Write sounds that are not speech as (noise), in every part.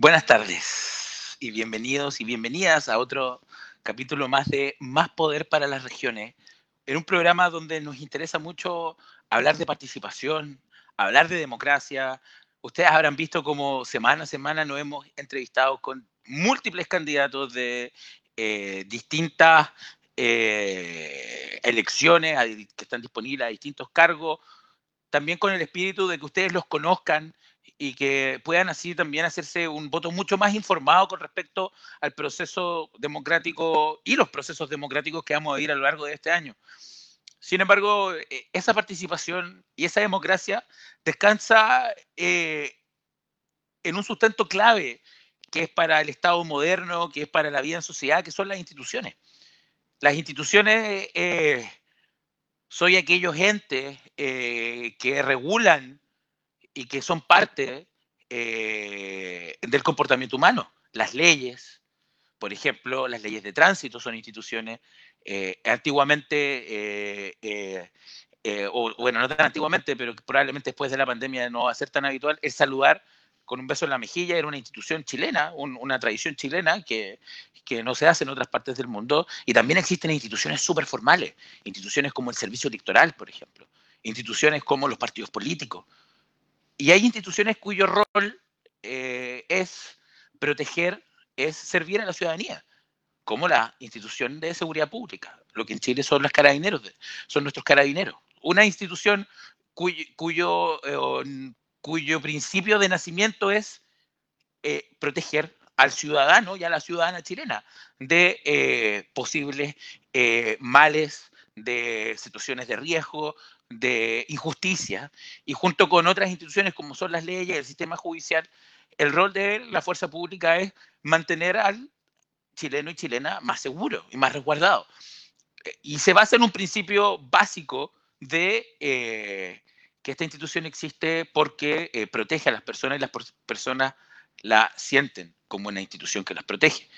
Buenas tardes y bienvenidos y bienvenidas a otro capítulo más de Más Poder para las Regiones, en un programa donde nos interesa mucho hablar de participación, hablar de democracia. Ustedes habrán visto como semana a semana nos hemos entrevistado con múltiples candidatos de eh, distintas eh, elecciones que están disponibles a distintos cargos, también con el espíritu de que ustedes los conozcan y que puedan así también hacerse un voto mucho más informado con respecto al proceso democrático y los procesos democráticos que vamos a ir a lo largo de este año. Sin embargo, e, esa participación y esa democracia descansa eh, en un sustento clave que es para el Estado moderno, que es para la vida en sociedad, que son las instituciones. Las instituciones eh, son aquellos entes eh, que regulan y que son parte eh, del comportamiento humano. Las leyes, por ejemplo, las leyes de tránsito son instituciones. Eh, antiguamente, eh, o bueno, no tan antiguamente, pero probablemente después de la pandemia no va a ser tan habitual, el saludar con un beso en la mejilla era una institución chilena, una tradición chilena que, que, no se hace en otras partes del mundo. Y también existen instituciones súper formales, instituciones como el servicio electoral, por ejemplo, instituciones como los partidos políticos, y hay instituciones cuyo rol eh, es proteger, es servir a la ciudadanía, como la institución de seguridad pública, lo que en Chile son los carabineros, son nuestros carabineros. Una institución cuyo, cuyo, eh, cuyo principio de nacimiento es eh, proteger al ciudadano y a la ciudadana chilena de posibles males, de situaciones de riesgo, de injusticia y junto con otras instituciones como son las leyes, el sistema judicial, el rol de la fuerza pública es mantener al chileno y chilena más seguro y más resguardado. Eh, y se basa en un principio básico de eh, que esta institución existe porque eh, protege a las personas y las personas la sienten como una institución que las protege.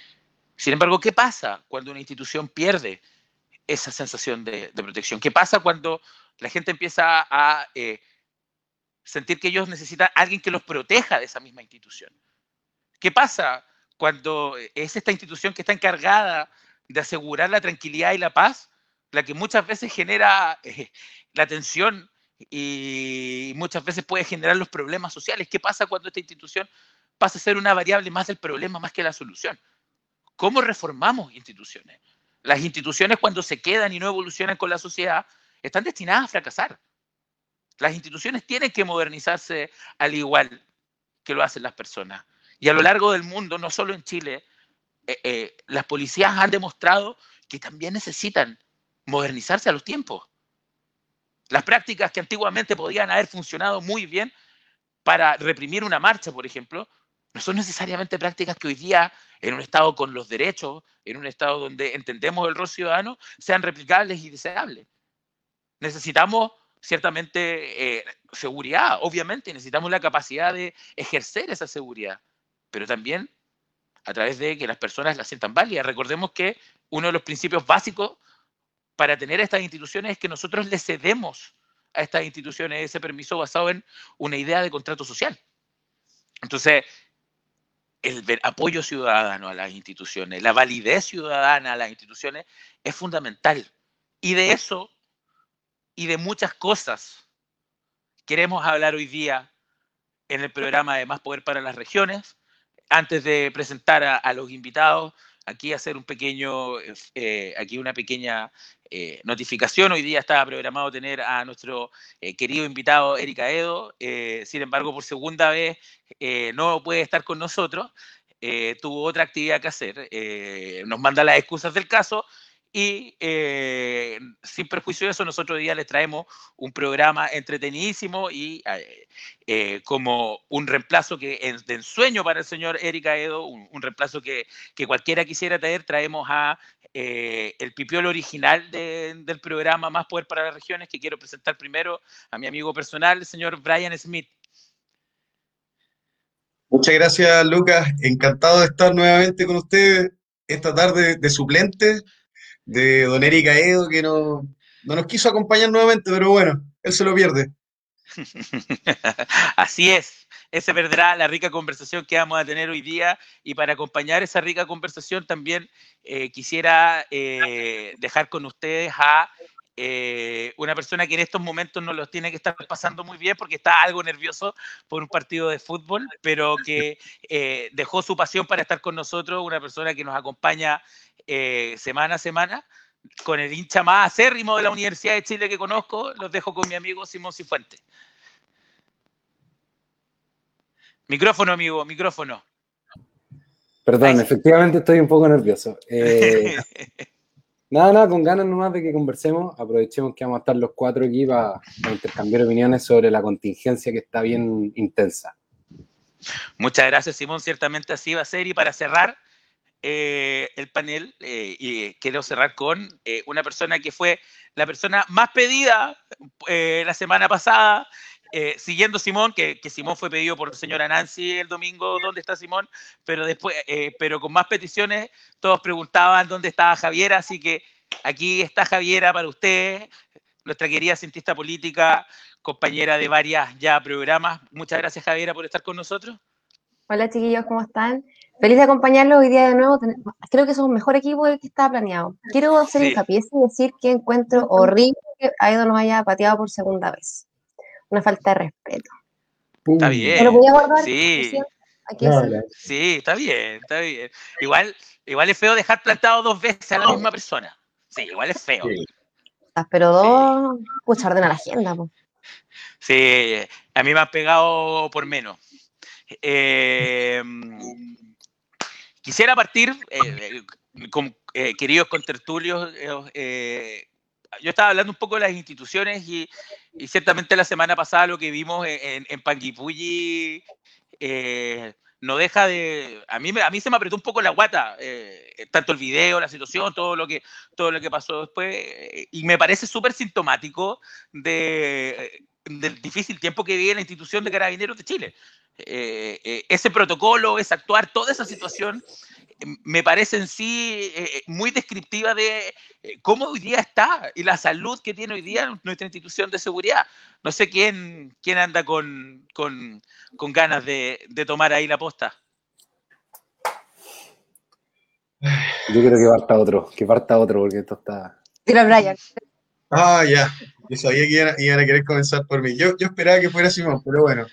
Sin embargo, ¿qué pasa cuando una institución pierde esa sensación de, protección? ¿Qué pasa cuando la gente empieza a eh, sentir que ellos necesitan a alguien que los proteja de esa misma institución. ¿Qué pasa cuando es esta institución que está encargada de asegurar la tranquilidad y la paz, la que muchas veces genera eh, la tensión y muchas veces puede generar los problemas sociales? ¿Qué pasa cuando esta institución pasa a ser una variable más del problema más que la solución? ¿Cómo reformamos instituciones? Las instituciones cuando se quedan y no evolucionan con la sociedad están destinadas a fracasar. Las instituciones tienen que modernizarse al igual que lo hacen las personas. Y a lo largo del mundo, no solo en Chile, eh, eh, las policías han demostrado que también necesitan modernizarse a los tiempos. Las prácticas que antiguamente podían haber funcionado muy bien para reprimir una marcha, por ejemplo, no son necesariamente prácticas que hoy día, en un Estado con los derechos, en un Estado donde entendemos el rol ciudadano, sean replicables y deseables. Necesitamos ciertamente eh, seguridad, obviamente, necesitamos la capacidad de ejercer esa seguridad, pero también a través de que las personas la sientan válida. Recordemos que uno de los principios básicos para tener estas instituciones es que nosotros le cedemos a estas instituciones ese permiso basado en una idea de contrato social. Entonces, el apoyo ciudadano a las instituciones, la validez ciudadana a las instituciones es fundamental. Y de eso y de muchas cosas queremos hablar hoy día en el programa de Más Poder para las Regiones. Antes de presentar a, los invitados, aquí hacer un pequeño, eh, aquí una pequeña eh, notificación. Hoy día estaba programado tener a nuestro eh, querido invitado Erika Edo. sin embargo, por segunda vez no puede estar con nosotros. tuvo otra actividad que hacer. nos manda las excusas del caso, y eh, sin perjuicio de eso, nosotros hoy día les traemos un programa entretenidísimo y eh, eh, como un reemplazo que de ensueño para el señor Erika Edo, un, reemplazo que, que, cualquiera quisiera traer, traemos a el pipiolo original del programa Más Poder para las Regiones, que quiero presentar primero a mi amigo personal, el señor Brian Smith. Muchas gracias, Lucas. Encantado de estar nuevamente con ustedes esta tarde de suplente de Don Erika Edo, que no, no nos quiso acompañar nuevamente, pero bueno, él se lo pierde. (laughs) Así es. se perderá la rica conversación que vamos a tener hoy día. Y para acompañar esa rica conversación también eh, quisiera eh, dejar con ustedes a eh, una persona que en estos momentos no los tiene que estar pasando muy bien porque está algo nervioso por un partido de fútbol, pero que dejó su pasión para estar con nosotros, una persona que nos acompaña semana a semana con el hincha más acérrimo de la Universidad de Chile que conozco, los dejo con mi amigo Simón Cifuentes. Micrófono, amigo, micrófono. Perdón, efectivamente estoy un poco nervioso. (laughs) Eh, nada, nada, con ganas nomás de que conversemos. Aprovechemos que vamos a estar los cuatro aquí para, intercambiar opiniones sobre la contingencia que está bien intensa. Muchas gracias, Simón. Ciertamente así va a ser. Y para cerrar eh, el panel, eh, y quiero cerrar con una persona que fue la persona más pedida la semana pasada eh, siguiendo Simón, que, Simón fue pedido por señora Nancy el domingo, ¿dónde está Simón? Pero después, eh, pero con más peticiones, todos preguntaban dónde estaba Javiera, así que aquí está Javiera para usted, nuestra querida cientista política, compañera de varias ya programas. Muchas gracias Javiera por estar con nosotros. Hola chiquillos, ¿cómo están? Feliz de acompañarlos hoy día de nuevo. Creo que somos un mejor equipo del que estaba planeado. Quiero hacer hincapié y decir que encuentro horrible que Aido nos haya pateado por segunda vez una falta de respeto. Está bien. lo voy a guardar? Sí. sí, está bien, está bien. Igual, igual es feo dejar plantado dos veces a la misma persona. Sí, igual es feo. Ah, pero dos, pues orden a la agenda. Sí, a mí me han pegado por menos. Eh, quisiera partir, eh, con, eh, queridos contertulios, eh, yo estaba hablando un poco de las instituciones y, ciertamente la semana pasada lo que vimos en, en Panguipulli eh, no deja de... A mí, a mí se me apretó un poco la guata, eh, tanto el video, la situación, todo lo que, todo lo que pasó después, eh, y me parece súper sintomático de, del difícil tiempo que vive la institución de Carabineros de Chile. ese protocolo, ese actuar, toda esa situación me parece en sí eh, eh, muy descriptiva de eh, cómo hoy día está y la salud que tiene hoy día nuestra institución de seguridad. No sé quién, quién anda con, con, con ganas de, de, tomar ahí la posta. Yo creo que parta otro, que parta otro, porque esto está. Tira Brian. Ah, ya. Yo sabía que iban, a querer comenzar por mí. Yo, yo esperaba que fuera Simón, pero bueno.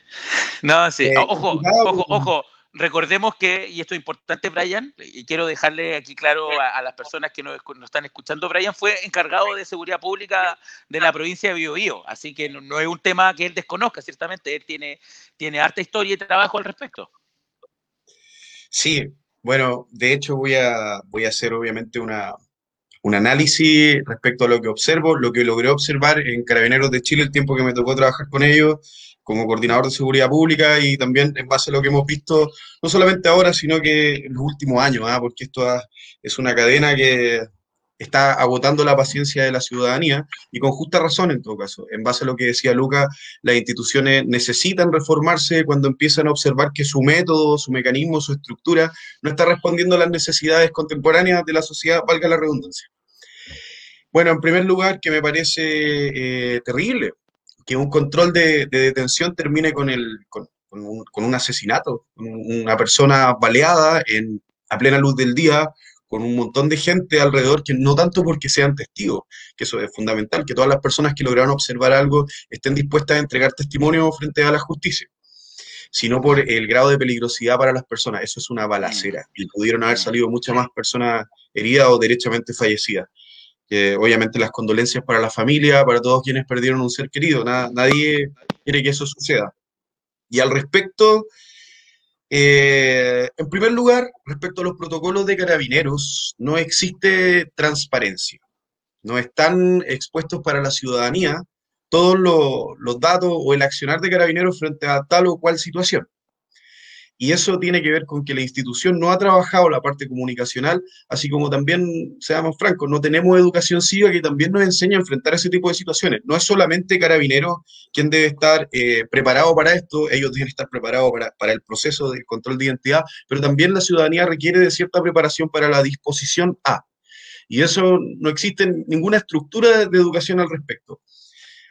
No, sí. ojo, ojo, ojo recordemos que, y esto es importante, Brian, y quiero dejarle aquí claro a, las personas que nos, están escuchando, Brian fue encargado de seguridad pública de la provincia de Biobío, así que no, es un tema que él desconozca, ciertamente, él tiene, tiene harta historia y trabajo al respecto. Sí, bueno, de hecho voy a, voy a hacer obviamente una, un análisis respecto a lo que observo, lo que logré observar en Carabineros de Chile el tiempo que me tocó trabajar con ellos como coordinador de seguridad pública y también en base a lo que hemos visto, no solamente ahora, sino que en los últimos años, ¿ah? porque esto es una cadena que está agotando la paciencia de la ciudadanía y con justa razón en todo caso. En base a lo que decía Luca, las instituciones necesitan reformarse cuando empiezan a observar que su método, su mecanismo, su estructura no está respondiendo a las necesidades contemporáneas de la sociedad, valga la redundancia. Bueno, en primer lugar, que me parece eh, terrible, que un control de, detención termine con, el, con, un, asesinato, una persona baleada en, a plena luz del día, con un montón de gente alrededor, que no tanto porque sean testigos, que eso es fundamental, que todas las personas que lograron observar algo estén dispuestas a entregar testimonio frente a la justicia, sino por el grado de peligrosidad para las personas. Eso es una balacera y pudieron haber salido muchas más personas heridas o derechamente fallecidas obviamente las condolencias para la familia, para todos quienes perdieron un ser querido. nadie quiere que eso suceda. Y al respecto, eh, en primer lugar, respecto a los protocolos de carabineros, no existe transparencia. No están expuestos para la ciudadanía todos los datos o el accionar de carabineros frente a tal o cual situación. Y eso tiene que ver con que la institución no ha trabajado la parte comunicacional, así como también, seamos francos, no tenemos educación cívica que también nos enseña a enfrentar ese tipo de situaciones. No es solamente Carabineros quien debe estar eh, preparado para esto, ellos deben estar preparados para, para el proceso de control de identidad, pero también la ciudadanía requiere de cierta preparación para la disposición A. Y eso no existe ninguna estructura de educación al respecto.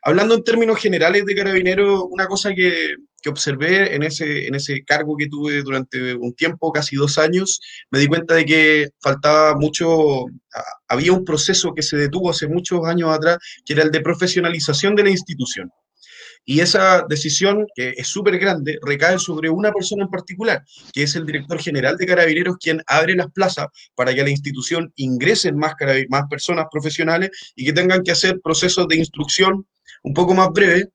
Hablando en términos generales de carabinero, una cosa que, que, observé en ese, en ese cargo que tuve durante un tiempo, casi dos años, me di cuenta de que faltaba mucho, había un proceso que se detuvo hace muchos años atrás, que era el de profesionalización de la institución. Y esa decisión, que es súper grande, recae sobre una persona en particular, que es el director general de Carabineros, quien abre las plazas para que a la institución ingresen más, más personas profesionales y que tengan que hacer procesos de instrucción un poco más breves,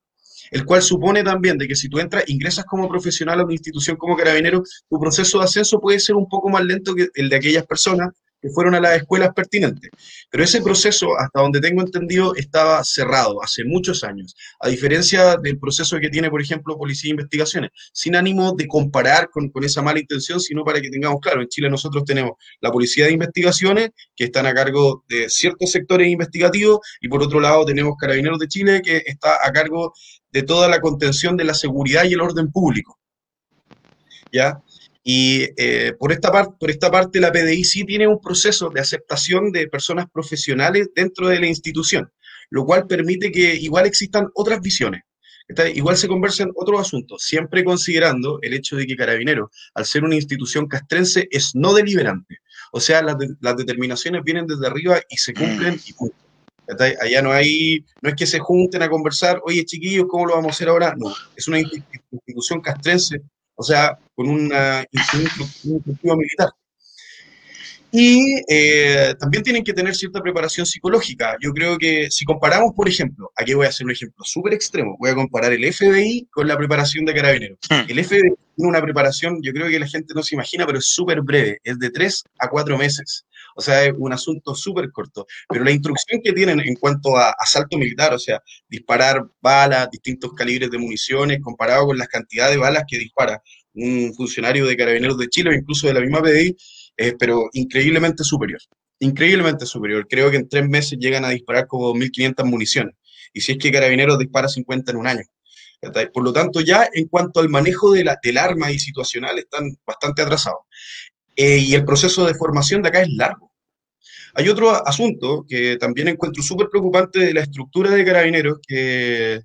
el cual supone también de que si tú entras, ingresas como profesional a una institución como carabinero, tu proceso de ascenso puede ser un poco más lento que el de aquellas personas que fueron a las escuelas pertinentes. Pero ese proceso, hasta donde tengo entendido, estaba cerrado hace muchos años, a diferencia del proceso que tiene, por ejemplo, Policía de Investigaciones, sin ánimo de comparar con, con esa mala intención, sino para que tengamos claro, en Chile nosotros tenemos la Policía de Investigaciones, que están a cargo de ciertos sectores investigativos, y por otro lado tenemos Carabineros de Chile, que está a cargo de toda la contención de la seguridad y el orden público. ¿Ya? Y eh, por, esta parte, por esta parte, la PDI sí tiene un proceso de aceptación de personas profesionales dentro de la institución, lo cual permite que igual existan otras visiones. Igual se conversen otros asuntos, siempre considerando el hecho de que Carabineros, al ser una institución castrense, es no deliberante. O sea, las, las determinaciones vienen desde arriba y se cumplen y punto. Allá no hay, no es que se junten a conversar, oye chiquillos, ¿cómo lo vamos a hacer ahora? No, es una institución castrense o sea, con una instructiva militar. Y eh, también tienen que tener cierta preparación psicológica. Yo creo que si comparamos, por ejemplo, aquí voy a hacer un ejemplo súper extremo, voy a comparar el FBI con la preparación de carabineros. Hmm. El FBI tiene una preparación, yo creo que la gente no se imagina, pero es súper breve, es de tres a cuatro meses. O sea, es un asunto súper corto. Pero la instrucción que tienen en cuanto a asalto militar, o sea, disparar balas, distintos calibres de municiones, comparado con las cantidades de balas que dispara un funcionario de Carabineros de Chile o incluso de la misma PDI, es pero increíblemente superior. Increíblemente superior. Creo que en tres meses llegan a disparar como 1.500 municiones. Y si es que Carabineros dispara 50 en un año. Por lo tanto, ya en cuanto al manejo de la, del arma y situacional, están bastante atrasados. Eh, y el proceso de formación de acá es largo. Hay otro asunto que también encuentro súper preocupante de la estructura de carabineros que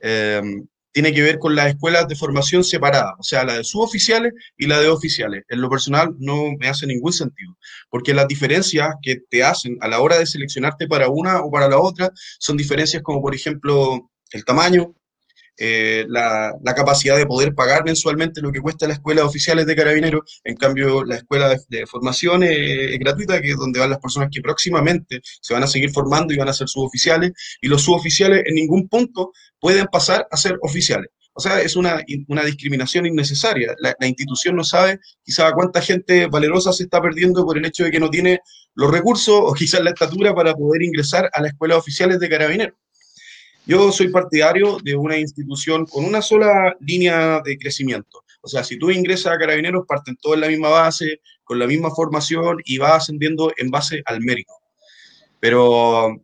eh, tiene que ver con las escuelas de formación separadas, o sea, la de suboficiales y la de oficiales. En lo personal no me hace ningún sentido, porque las diferencias que te hacen a la hora de seleccionarte para una o para la otra son diferencias como, por ejemplo, el tamaño, eh, la, capacidad de poder pagar mensualmente lo que cuesta la escuela de oficiales de carabineros. En cambio, la escuela de, formación es, gratuita, que es donde van las personas que próximamente se van a seguir formando y van a ser suboficiales, y los suboficiales en ningún punto pueden pasar a ser oficiales. O sea, es una, una discriminación innecesaria. La, la, institución no sabe quizá cuánta gente valerosa se está perdiendo por el hecho de que no tiene los recursos o quizás la estatura para poder ingresar a la escuela de oficiales de carabineros. Yo soy partidario de una institución con una sola línea de crecimiento. O sea, si tú ingresas a Carabineros, parten todos en la misma base, con la misma formación y vas ascendiendo en base al mérito. Pero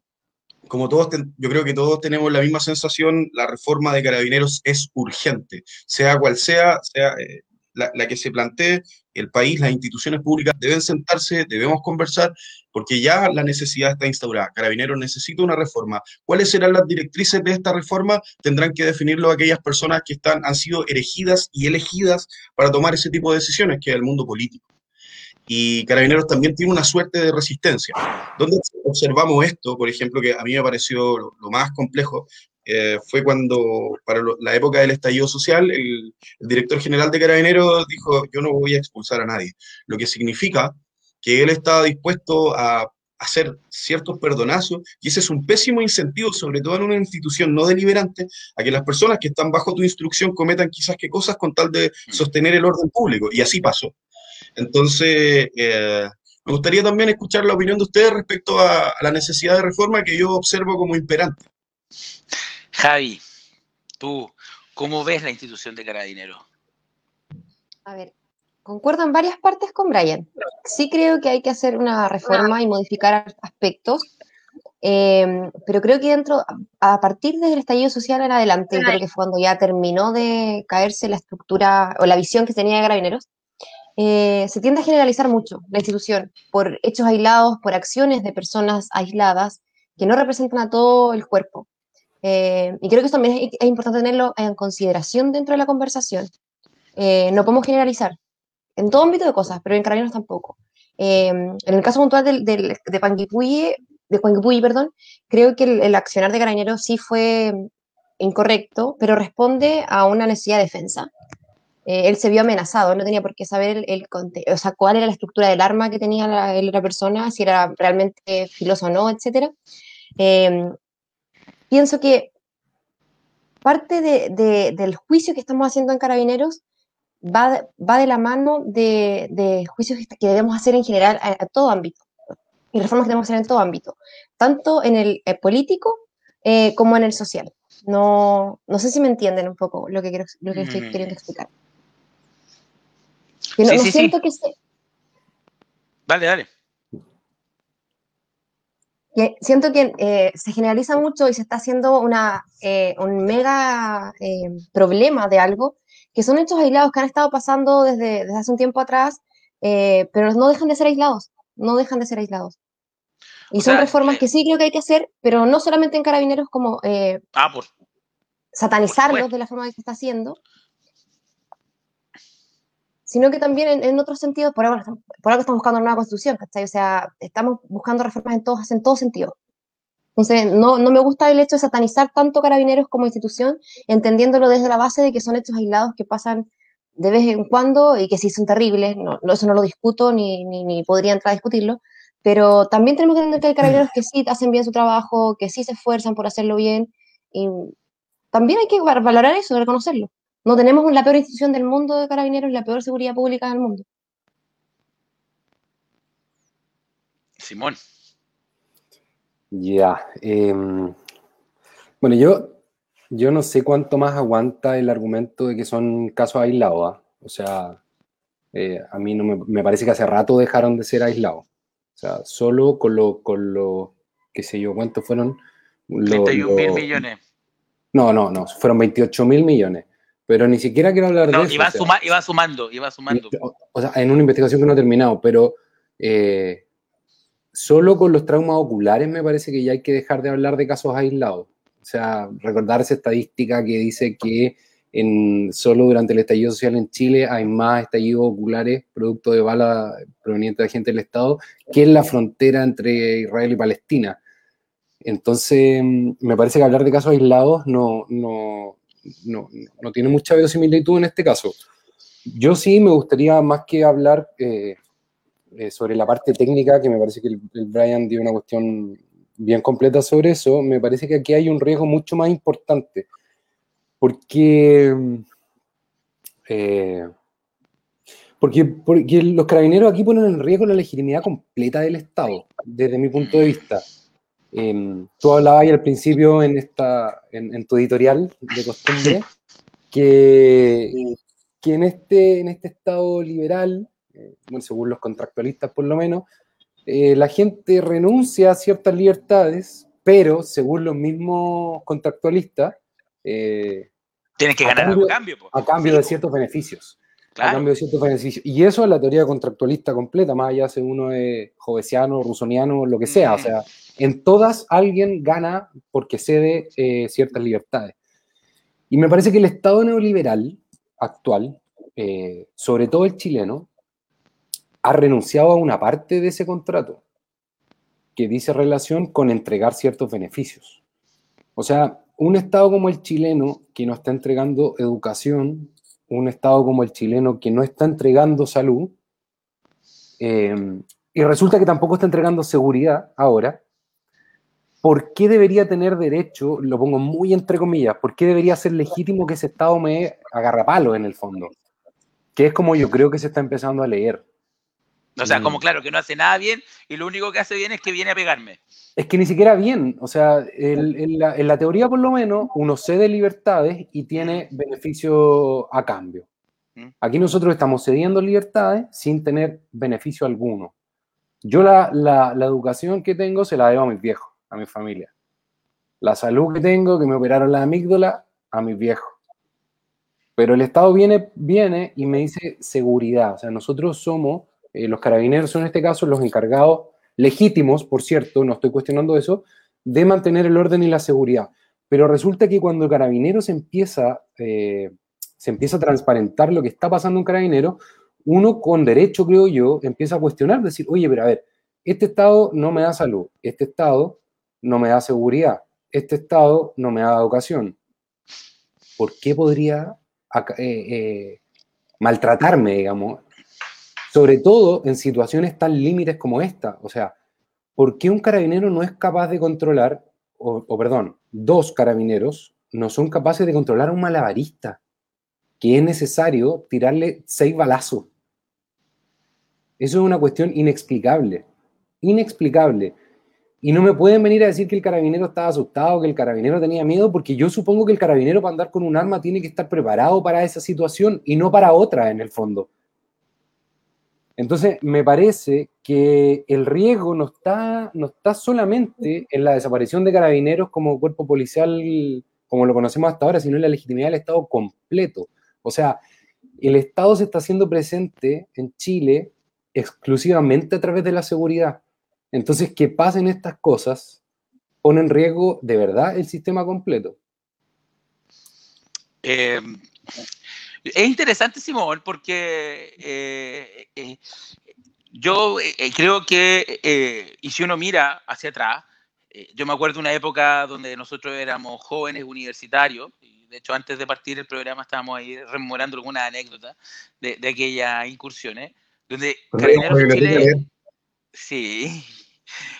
como todos, yo creo que todos tenemos la misma sensación, la reforma de Carabineros es urgente, sea cual sea, sea eh, la, la, que se plantee, el país, las instituciones públicas deben sentarse, debemos conversar, porque ya la necesidad está instaurada. Carabineros necesita una reforma. ¿Cuáles serán las directrices de esta reforma? Tendrán que definirlo aquellas personas que están, han sido elegidas y elegidas para tomar ese tipo de decisiones, que es el mundo político. Y Carabineros también tiene una suerte de resistencia. Donde observamos esto, por ejemplo, que a mí me pareció lo, más complejo, eh, fue cuando, para la época del estallido social, el, el, director general de Carabineros dijo, yo no voy a expulsar a nadie, lo que significa que él estaba dispuesto a hacer ciertos perdonazos, y ese es un pésimo incentivo, sobre todo en una institución no deliberante, a que las personas que están bajo tu instrucción cometan quizás qué cosas con tal de mm. sostener el orden público, y así pasó. Entonces, eh, me gustaría también escuchar la opinión de ustedes respecto a, a la necesidad de reforma que yo observo como imperante. Javi, tú, ¿cómo ves la institución de Carabineros? A ver, concuerdo en varias partes con Brian. Sí creo que hay que hacer una reforma y modificar aspectos, eh, pero creo que dentro, a partir del estallido social en adelante, creo que fue cuando ya terminó de caerse la estructura o la visión que tenía de Carabineros, eh, se tiende a generalizar mucho la institución por hechos aislados, por acciones de personas aisladas que no representan a todo el cuerpo. Eh, y creo que eso también es, es, importante tenerlo en consideración dentro de la conversación. Eh, no podemos generalizar en todo ámbito de cosas, pero en carabineros tampoco. Eh, en el caso puntual del, del, de Panguipulli, de Panguipulli, perdón, creo que el, el, accionar de carabineros sí fue incorrecto, pero responde a una necesidad de defensa. Eh, él se vio amenazado, no tenía por qué saber el, el, o sea, cuál era la estructura del arma que tenía la, la persona, si era realmente filoso o no, etc. Eh, pienso que parte de, de, del juicio que estamos haciendo en Carabineros va de, va de la mano de, de, juicios que debemos hacer en general a, a, todo ámbito y reformas que debemos hacer en todo ámbito, tanto en el, el político eh, como en el social. No, no sé si me entienden un poco lo que, quiero, lo que estoy mm. queriendo explicar. No, sí, no sí, siento sí. que se... Dale, dale. Siento que eh, se generaliza mucho y se está haciendo una, eh, un mega eh, problema de algo, que son hechos aislados que han estado pasando desde, desde hace un tiempo atrás, eh, pero no dejan de ser aislados, no dejan de ser aislados. Y o son sea, reformas que sí creo que hay que hacer, pero no solamente en carabineros como ah, por, satanizarlos por de la forma que se está haciendo, sino que también en, en otros sentidos, por ahora, por ahora estamos buscando una nueva constitución, ¿cachai? O sea, estamos buscando reformas en todos, en todo sentido. Entonces, no, no me gusta el hecho de satanizar tanto carabineros como institución, entendiéndolo desde la base de que son hechos aislados que pasan de vez en cuando y que sí son terribles, no, eso no lo discuto ni, ni, ni podría entrar a discutirlo, pero también tenemos que entender que hay carabineros que sí hacen bien su trabajo, que sí se esfuerzan por hacerlo bien, y también hay que valorar eso, reconocerlo. No tenemos la peor institución del mundo de carabineros y la peor seguridad pública del mundo. Simón. Ya. Eh, bueno, yo, yo no sé cuánto más aguanta el argumento de que son casos aislados. ¿eh? O sea, eh, a mí no me, me, parece que hace rato dejaron de ser aislados. O sea, solo con lo, con lo qué sé yo, ¿cuántos fueron? 31 mil millones. No, no, no, fueron 28 mil millones. Pero ni siquiera quiero hablar no, de eso. Iba, o sea, suma, iba sumando, iba sumando. O sea, en una investigación que no ha terminado, pero eh, solo con los traumas oculares me parece que ya hay que dejar de hablar de casos aislados. O sea, recordar esa estadística que dice que en, solo durante el estallido social en Chile hay más estallidos oculares producto de bala proveniente de gente del Estado que en la frontera entre Israel y Palestina. Entonces, me parece que hablar de casos aislados no, no, no, no, tiene mucha verosimilitud en este caso. Yo sí me gustaría más que hablar eh, eh, sobre la parte técnica, que me parece que el, Brian dio una cuestión bien completa sobre eso, me parece que aquí hay un riesgo mucho más importante, porque, eh, porque, porque los carabineros aquí ponen en riesgo la legitimidad completa del Estado, desde mi punto de vista. Eh, tú hablabas ahí al principio en, esta, en, en, tu editorial de costumbre que, que en, este, en este estado liberal, eh, bueno, según los contractualistas por lo menos, eh, la gente renuncia a ciertas libertades, pero según los mismos contractualistas, eh, tienen que ganar a cambio, cambio a cambio de ciertos beneficios. Claro. A cambio de ciertos beneficios. Y eso es la teoría contractualista completa, más allá si uno es jovesiano, rusoniano, lo que sea. Mm. O sea, en todas alguien gana porque cede eh, ciertas libertades. Y me parece que el Estado neoliberal actual, eh, sobre todo el chileno, ha renunciado a una parte de ese contrato que dice relación con entregar ciertos beneficios. O sea, un Estado como el chileno que no está entregando educación, un Estado como el chileno que no está entregando salud, eh, y resulta que tampoco está entregando seguridad ahora, ¿por qué debería tener derecho, lo pongo muy entre comillas, por qué debería ser legítimo que ese Estado me agarra palo en el fondo? Que es como yo creo que se está empezando a leer. O sea, como claro, que no hace nada bien y lo único que hace bien es que viene a pegarme. Es que ni siquiera bien, o sea, el, en, la, en, la, teoría por lo menos uno cede libertades y tiene beneficio a cambio. Aquí nosotros estamos cediendo libertades sin tener beneficio alguno. Yo la, la, la educación que tengo se la debo a mis viejos a mi familia. La salud que tengo, que me operaron la amígdala, a mis viejos. Pero el Estado viene, viene y me dice seguridad. O sea, nosotros somos, eh, los carabineros son en este caso los encargados legítimos, por cierto, no estoy cuestionando eso, de mantener el orden y la seguridad. Pero resulta que cuando Carabinero se empieza, eh, se empieza a transparentar lo que está pasando en Carabinero, uno con derecho, creo yo, empieza a cuestionar, decir, oye, pero a ver, este Estado no me da salud, este Estado no me da seguridad, este Estado no me da educación. ¿Por qué podría eh, maltratarme, digamos? Sobre todo en situaciones tan límites como esta. O sea, ¿por qué un carabinero no es capaz de controlar, o, perdón, dos carabineros no son capaces de controlar a un malabarista? Que es necesario tirarle seis balazos. Eso es una cuestión inexplicable. Inexplicable. Y no me pueden venir a decir que el carabinero estaba asustado, que el carabinero tenía miedo, porque yo supongo que el carabinero para andar con un arma tiene que estar preparado para esa situación y no para otra en el fondo. Entonces, me parece que el riesgo no está, no está solamente en la desaparición de carabineros como cuerpo policial, como lo conocemos hasta ahora, sino en la legitimidad del Estado completo. O sea, el Estado se está haciendo presente en Chile exclusivamente a través de la seguridad. Entonces, que pasen estas cosas pone en riesgo de verdad el sistema completo. Eh, es interesante, Simón, porque eh, eh, yo creo que, y si uno mira hacia atrás, yo me acuerdo de una época donde nosotros éramos jóvenes universitarios, y de hecho antes de partir el programa estábamos ahí rememorando algunas anécdotas de, de aquellas incursiones, donde sí,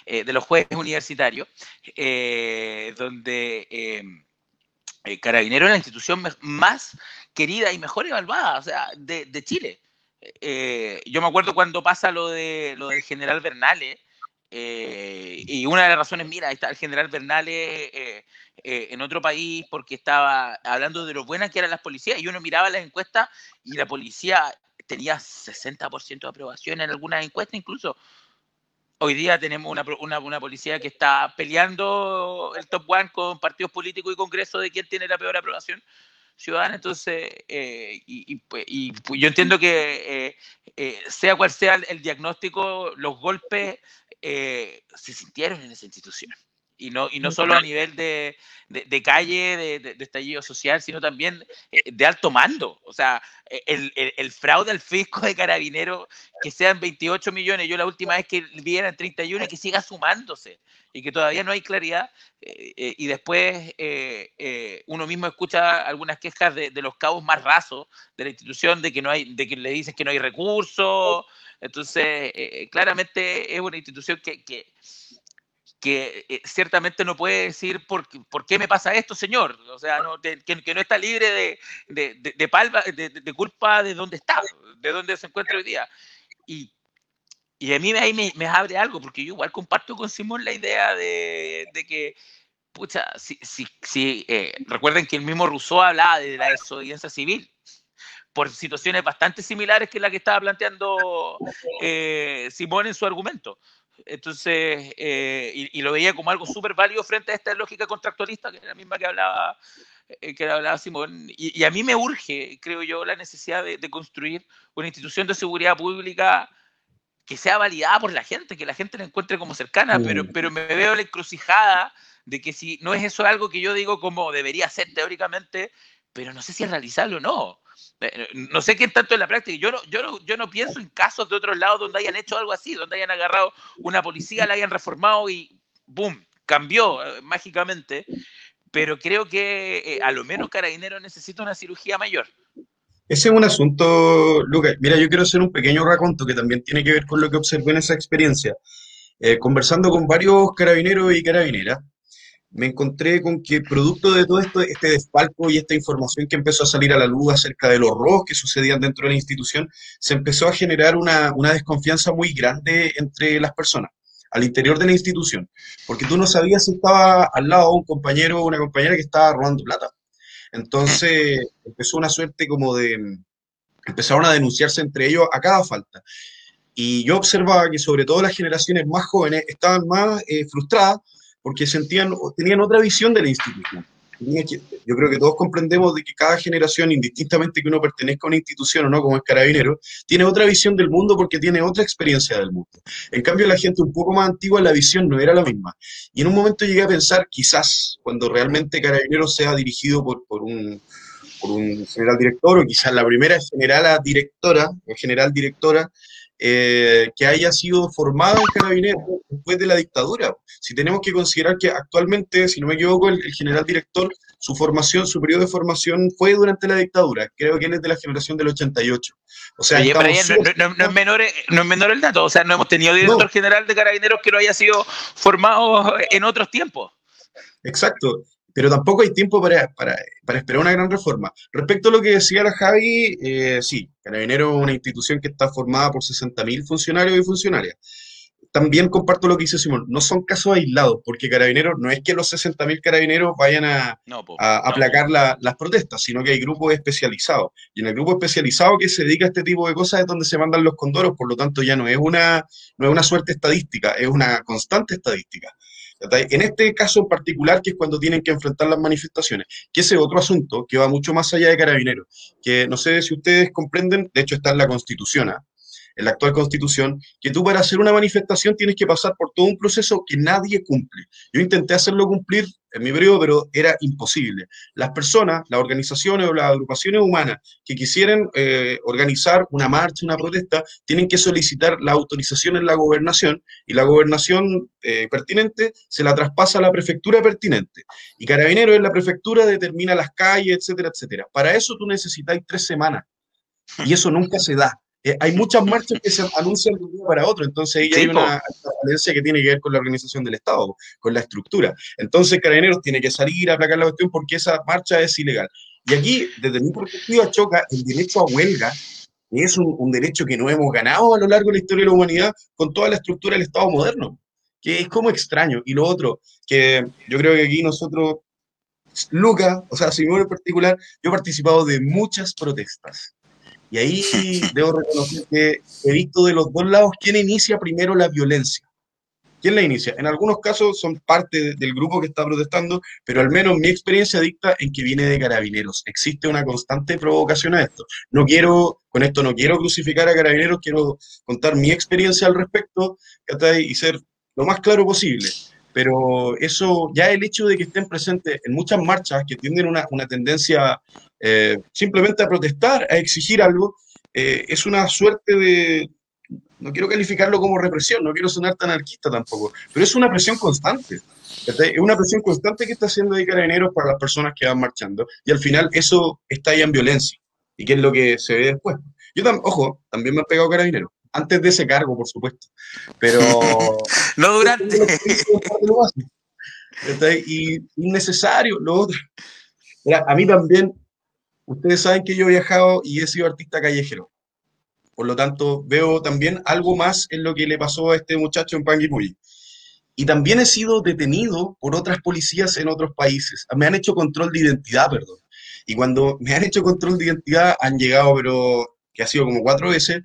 eh, de los jueces universitarios, eh, donde eh, Carabinero es la institución más querida y mejor evaluada o sea, de, Chile. yo me acuerdo cuando pasa lo, de, lo del general Bernales, y una de las razones, mira, está el general Bernales en otro país porque estaba hablando de lo buenas que eran las policías y uno miraba las encuestas y la policía tenía 60% de aprobación en algunas encuestas incluso. Hoy día tenemos una, una, policía que está peleando el top one con partidos políticos y congreso de quién tiene la peor aprobación ciudadana. Entonces, eh, y, pues, y, pues, yo entiendo que eh, eh, sea cual sea el, diagnóstico, los golpes se sintieron en esa institución y no, y no solo a nivel de, de, calle, de, de, estallido social, sino también eh, de alto mando. O sea, e, el, el, el, fraude al fisco de carabineros, que sean 28 millones, yo la última vez que vi eran 31 y que siga sumándose y que todavía no hay claridad. Eh, eh, y después uno mismo escucha algunas quejas de, de, los cabos más rasos de la institución, de que, no hay, de que le dicen que no hay recursos. Entonces, claramente es una institución que, que que eh, ciertamente no puede decir por, por, qué me pasa esto, señor. O sea, no, que, no está libre de, de, de, palma, de, culpa de dónde está, de dónde se encuentra hoy día. Y, y a mí ahí me, me, abre algo, porque yo igual comparto con Simón la idea de, que, pucha, si, si, si eh, recuerden que el mismo Rousseau hablaba de la desobediencia civil por situaciones bastante similares que la que estaba planteando eh, Simón en su argumento. Entonces, eh, y, lo veía como algo súper válido frente a esta lógica contractualista, que es la misma que hablaba, eh, que hablaba Simón. Y, a mí me urge, creo yo, la necesidad de, construir una institución de seguridad pública que sea validada por la gente, que la gente la encuentre como cercana, pero, pero me veo la encrucijada de que si no es eso algo que yo digo como debería ser teóricamente, pero no sé si es realizable o no. Eh, no sé qué tanto en la práctica. Yo no, yo, no, yo no pienso en casos de otros lados donde hayan hecho algo así, donde hayan agarrado una policía, la hayan reformado y ¡boom! cambió eh, mágicamente. Pero creo que eh, a lo menos Carabinero necesita una cirugía mayor. Ese es un asunto, Lucas. Mira, yo quiero hacer un pequeño raconto que también tiene que ver con lo que observé en esa experiencia. conversando con varios carabineros y carabineras, me encontré con que producto de todo esto, este desfalco y esta información que empezó a salir a la luz acerca de los robos que sucedían dentro de la institución, se empezó a generar una, desconfianza muy grande entre las personas al interior de la institución, porque tú no sabías si estaba al lado un compañero o una compañera que estaba robando plata. Entonces empezó una suerte como de, empezaron a denunciarse entre ellos a cada falta. Y yo observaba que sobre todo las generaciones más jóvenes estaban más eh, frustradas porque sentían, tenían otra visión de la institución. yo creo que todos comprendemos de que cada generación, indistintamente que uno pertenezca a una institución o no, como es carabinero, tiene otra visión del mundo porque tiene otra experiencia del mundo. En cambio, la gente un poco más antigua, la visión no era la misma. Y en un momento llegué a pensar, quizás, cuando realmente carabinero sea dirigido por, un general director, o quizás la primera general directora, o general directora, eh, que haya sido formada en Carabineros después de la dictadura. Si tenemos que considerar que actualmente, si no me equivoco, el, general director, su formación, su periodo de formación fue durante la dictadura. Creo que él es de la generación del 88. O sea, Oye, no, es menor, no es menor el dato. O sea, no hemos tenido director general de Carabineros que no haya sido formado en otros tiempos. Exacto pero tampoco hay tiempo para, para, para, esperar una gran reforma. Respecto a lo que decía la Javi, eh, sí, Carabinero es una institución que está formada por 60.000 funcionarios y funcionarias. También comparto lo que dice Simón, no son casos aislados, porque Carabineros, no es que los 60.000 carabineros vayan a, a aplacar las protestas, sino que hay grupos especializados. Y en el grupo especializado que se dedica a este tipo de cosas es donde se mandan los condoros, por lo tanto ya no es una, no es una suerte estadística, es una constante estadística. En este caso en particular, que es cuando tienen que enfrentar las manifestaciones, que ese otro asunto que va mucho más allá de carabineros, que no sé si ustedes comprenden, de hecho está en la Constitución, ¿ah? En la actual constitución, que tú para hacer una manifestación tienes que pasar por todo un proceso que nadie cumple. Yo intenté hacerlo cumplir en mi periodo, pero era imposible. Las personas, las organizaciones o las agrupaciones humanas que quisieran eh, organizar una marcha, una protesta, tienen que solicitar la autorización en la gobernación y la gobernación eh, pertinente se la traspasa a la prefectura pertinente. Y Carabineros en la prefectura determina las calles, etcétera, etcétera. Para eso tú necesitas tres semanas. Y eso nunca se da. Eh, hay muchas marchas que se anuncian de un día para otro, entonces ahí hay una falencia que tiene que ver con la organización del Estado, con la estructura. Entonces Carabineros tiene que salir a aplacar la cuestión porque esa marcha es ilegal. Y aquí, desde mi perspectiva, choca el derecho a huelga, que es un, derecho que no hemos ganado a lo largo de la historia de la humanidad con toda la estructura del Estado moderno, que es como extraño. Y lo otro, que yo creo que aquí nosotros, Luca, o sea, Simón en particular, yo he participado de muchas protestas y ahí (laughs) debo reconocer que he visto de los dos lados quién inicia primero la violencia. ¿Quién la inicia? En algunos casos son parte del grupo que está protestando, pero al menos mi experiencia dicta en que viene de carabineros. Existe una constante provocación a esto. No quiero, con esto no quiero crucificar a carabineros, quiero contar mi experiencia al respecto y ser lo más claro posible pero eso, ya el hecho de que estén presentes en muchas marchas que tienen una, una tendencia eh, simplemente a protestar, a exigir algo, eh, es una suerte de, no quiero calificarlo como represión, no quiero sonar tan anarquista tampoco, pero es una presión constante. Es una presión constante que está haciendo de carabineros para las personas que van marchando y al final eso está ahí en violencia. ¿Y qué es lo que se ve después? Yo, ojo, también me han pegado carabineros antes de ese cargo, por supuesto. Pero. (laughs) no durante. (laughs) y innecesario, lo otro. a mí también, ustedes saben que yo he viajado y he sido artista callejero. Por lo tanto, veo también algo más en lo que le pasó a este muchacho en Panguipulli. Y también he sido detenido por otras policías en otros países. Me han hecho control de identidad, perdón. Y cuando me han hecho control de identidad, han llegado, pero que ha sido como cuatro veces,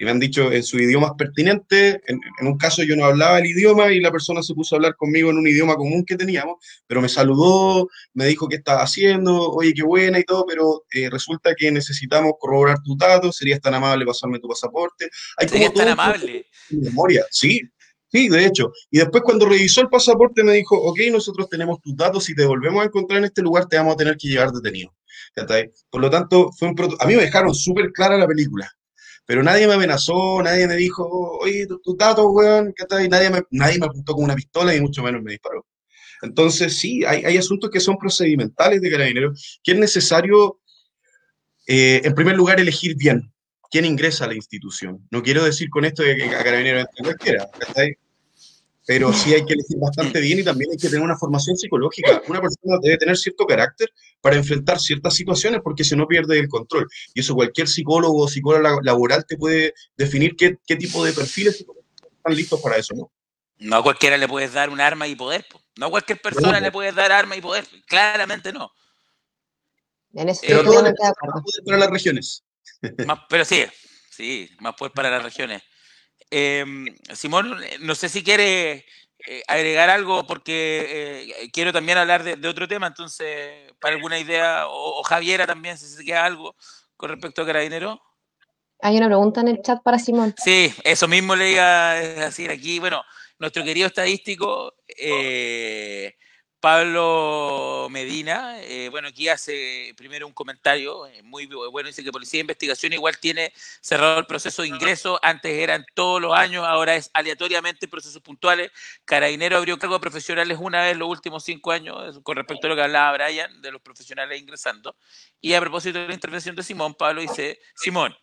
y me han dicho en su idioma pertinente. En, un caso yo no hablaba el idioma y la persona se puso a hablar conmigo en un idioma común que teníamos, pero me saludó, me dijo qué estaba haciendo, oye, qué buena y todo, pero eh, resulta que necesitamos corroborar tus datos, serías tan amable pasarme tu pasaporte. Hay ¿Serías tan amable? Memoria, sí. Sí, de hecho. Y después cuando revisó el pasaporte me dijo, ok, nosotros tenemos tus datos, si te volvemos a encontrar en este lugar te vamos a tener que llevar detenido. Por lo tanto, fue un a mí me dejaron súper clara la película pero nadie me amenazó, nadie me dijo, oye, tus datos, weón, ¿qué tal? Nadie me, nadie me apuntó con una pistola y mucho menos me disparó. Entonces, sí, hay, asuntos que son procedimentales de carabineros, que es necesario, eh, en primer lugar, elegir bien quién ingresa a la institución. No quiero decir con esto que a carabineros entre cualquiera, pero sí hay que elegir bastante bien y también hay que tener una formación psicológica. Una persona debe tener cierto carácter para enfrentar ciertas situaciones porque si no pierde el control. Y eso cualquier psicólogo o psicólogo laboral te puede definir qué, qué tipo de perfiles están listos para eso, ¿no? No a cualquiera le puedes dar un arma y poder. No a cualquier persona le puedes dar arma y poder. Claramente no. En eso pero todo para las regiones. (laughs) pero sí, sí, más poder para las regiones. Em, Simón, no sé si quiere eh, agregar algo porque eh, quiero también hablar de, otro tema, entonces, para alguna idea, o, Javiera también, si se queda algo con respecto a Carabinero. Hay una pregunta en el chat para Simón. Sí, eso mismo le iba a decir aquí. Bueno, nuestro querido estadístico, eh, Pablo Medina, eh, bueno, aquí hace primero un comentario eh, muy bueno, dice que Policía de Investigación igual tiene cerrado el proceso de ingreso, antes eran todos los años, ahora es aleatoriamente procesos puntuales, Carabinero abrió cargo de profesionales una vez los últimos cinco años, con respecto a lo que hablaba Brian, de los profesionales ingresando, y a propósito de la intervención de Simón, Pablo dice, Simón,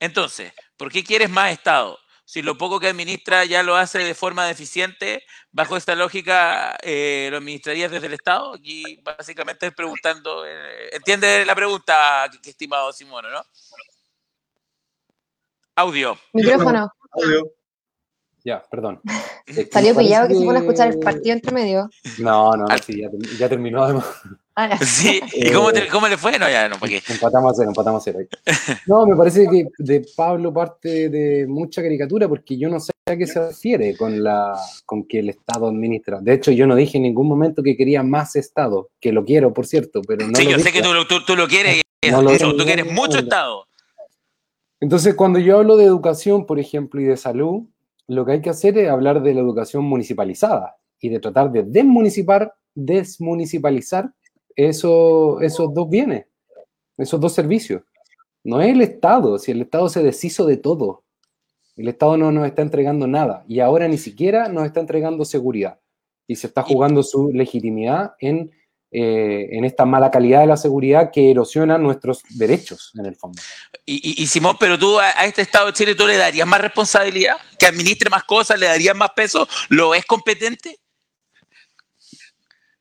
entonces, ¿por qué quieres más Estado? Si lo poco que administra ya lo hace de forma deficiente, bajo esta lógica, eh, lo administrarías desde el Estado? Aquí básicamente es preguntando, eh, ¿entiende la pregunta, que, estimado Simón, no? Audio. Micrófono. Audio. Ya, perdón. (laughs) Salió pillado que se pone a escuchar el partido entre medio. No, no, no sí, ya, terminó además. Ah, (laughs) sí, ¿y eh, cómo, le fue? No, ya, no, ¿para qué? Empatamos a cero, empatamos a cero. (laughs) No, me parece que de Pablo parte de mucha caricatura porque yo no sé a qué se refiere con, la, con que el Estado administra. De hecho, yo no dije en ningún momento que quería más Estado, que lo quiero, por cierto, pero no Sí, yo sé que tú, tú, lo quieres, no lo tú quieres mucho Estado. Entonces, cuando yo hablo de educación, por ejemplo, y de salud, lo que hay que hacer es hablar de la educación municipalizada y de tratar de desmunicipar, desmunicipalizar eso, esos dos bienes, esos dos servicios. No es el Estado, si el Estado se deshizo de todo. El Estado no nos está entregando nada y ahora ni siquiera nos está entregando seguridad. Y se está jugando su legitimidad en eh, en esta mala calidad de la seguridad que erosiona nuestros derechos en el fondo. Y, Simón, pero tú a, este Estado de Chile, ¿tú le darías más responsabilidad? ¿Que administre más cosas? ¿Le darías más peso? ¿Lo es competente?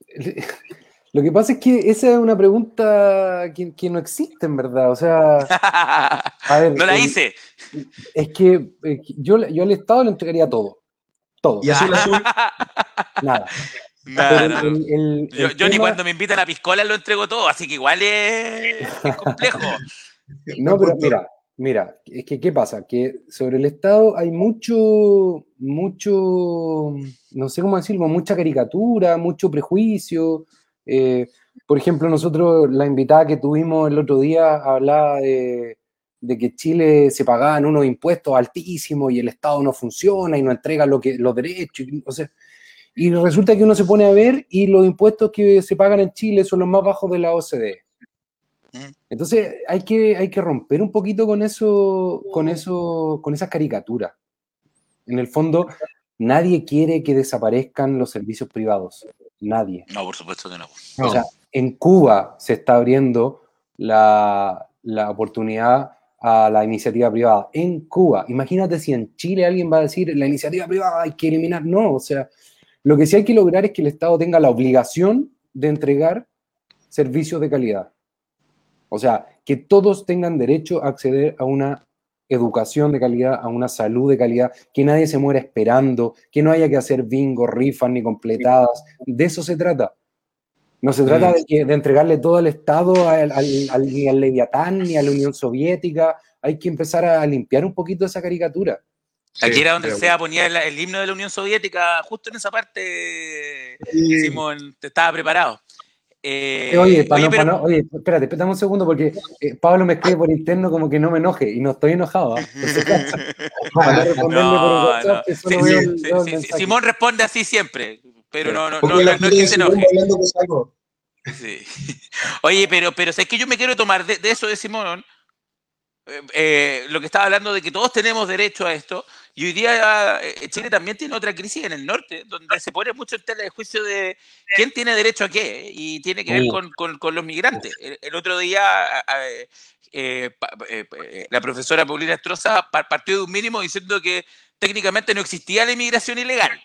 (laughs) Lo que pasa es que esa es una pregunta que, no existe en verdad. O sea, (laughs) no la hice. Es que, yo, yo al Estado le entregaría todo. Todo. ¿Y azul (laughs) azul? Nada yo, ni cuando me invitan a piscola lo entrego todo, así que igual es, complejo. (laughs) no, pero mira, mira, es que ¿qué pasa? Que sobre el Estado hay mucho, mucho, no sé cómo decirlo, mucha caricatura, mucho prejuicio. Eh, por ejemplo, nosotros, la invitada que tuvimos el otro día hablaba de, de que Chile se pagaban unos impuestos altísimos y el Estado no funciona y no entrega lo que, los derechos. O sea, y resulta que uno se pone a ver y los impuestos que se pagan en Chile son los más bajos de la OCDE. Mm. Entonces hay que, hay que romper un poquito con eso, con eso, con esas caricaturas. En el fondo, nadie quiere que desaparezcan los servicios privados. Nadie. No, por supuesto que no. O sea, en Cuba se está abriendo la, la oportunidad a la iniciativa privada. En Cuba. Imagínate si en Chile alguien va a decir la iniciativa privada hay que eliminar. No, o sea, lo que sí hay que lograr es que el Estado tenga la obligación de entregar servicios de calidad. O sea, que todos tengan derecho a acceder a una educación de calidad, a una salud de calidad, que nadie se muera esperando, que no haya que hacer bingo, rifas ni completadas. De eso se trata. No se trata de, entregarle todo al Estado, al, ni al Leviatán, ni a la Unión Soviética. Hay que empezar a limpiar un poquito esa caricatura. Aquí era donde se ponía el, himno de la Unión Soviética, justo en esa parte, Simón, te estaba preparado. Eh, oye, oye, espérate, dame un segundo porque eh, Pablo me escribe por interno como que no me enoje y no estoy enojado. Simón responde así siempre, pero no, no, no, no, es que se enoje. Sí. (laughs) Oye, pero, pero ¿sabes que yo me quiero tomar de, de eso de Simón? Eh, lo que estaba hablando de que todos tenemos derecho a esto, y hoy día eh, Chile también tiene otra crisis en el norte, donde se pone mucho en tela de juicio de quién tiene derecho a qué, y tiene que ver con, con, los migrantes. El, otro día eh, la profesora Paulina Estroza partió de un mínimo diciendo que técnicamente no existía la inmigración ilegal,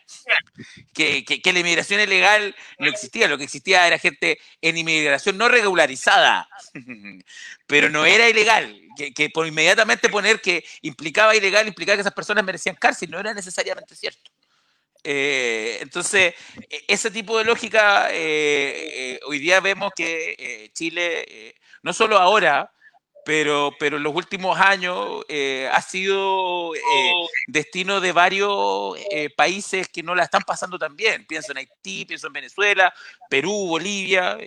que, la inmigración ilegal no existía, lo que existía era gente en inmigración no regularizada, (laughs) pero no era ilegal, que, por inmediatamente poner que implicaba ilegal, implicaba que esas personas merecían cárcel, no era necesariamente cierto. Eh, entonces, e, ese tipo de lógica, eh, eh, hoy día vemos que Chile, no solo ahora, pero, pero en los últimos años eh, ha sido eh, destino de varios eh, países que no la están pasando tan bien. Pienso en Haití, pienso en Venezuela, Perú, Bolivia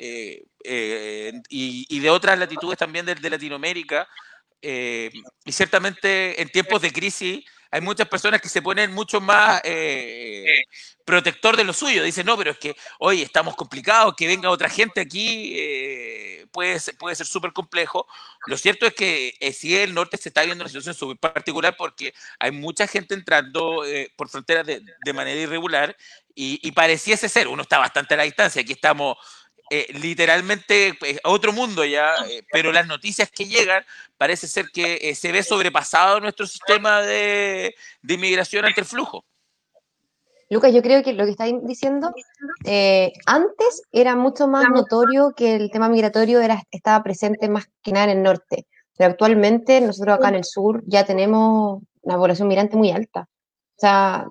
y, de otras latitudes también de Latinoamérica. y ciertamente en tiempos de crisis hay muchas personas que se ponen mucho más eh, protector de lo suyo. Dicen, no, pero es que hoy estamos complicados, que venga otra gente aquí eh, puede, puede ser súper complejo. Lo cierto es que eh, sí, el norte se está viendo una situación súper particular porque hay mucha gente entrando por fronteras de, manera irregular y, y, pareciese ser, uno está bastante a la distancia, aquí estamos eh, literalmente pues, a otro mundo ya, eh, pero las noticias que llegan parece ser que eh, se ve sobrepasado nuestro sistema de, inmigración ante el flujo. Lucas, yo creo que lo que está diciendo, antes era mucho más notorio que el tema migratorio era, estaba presente más que nada en el norte, pero actualmente nosotros acá en el sur ya tenemos una población migrante muy alta. O sea,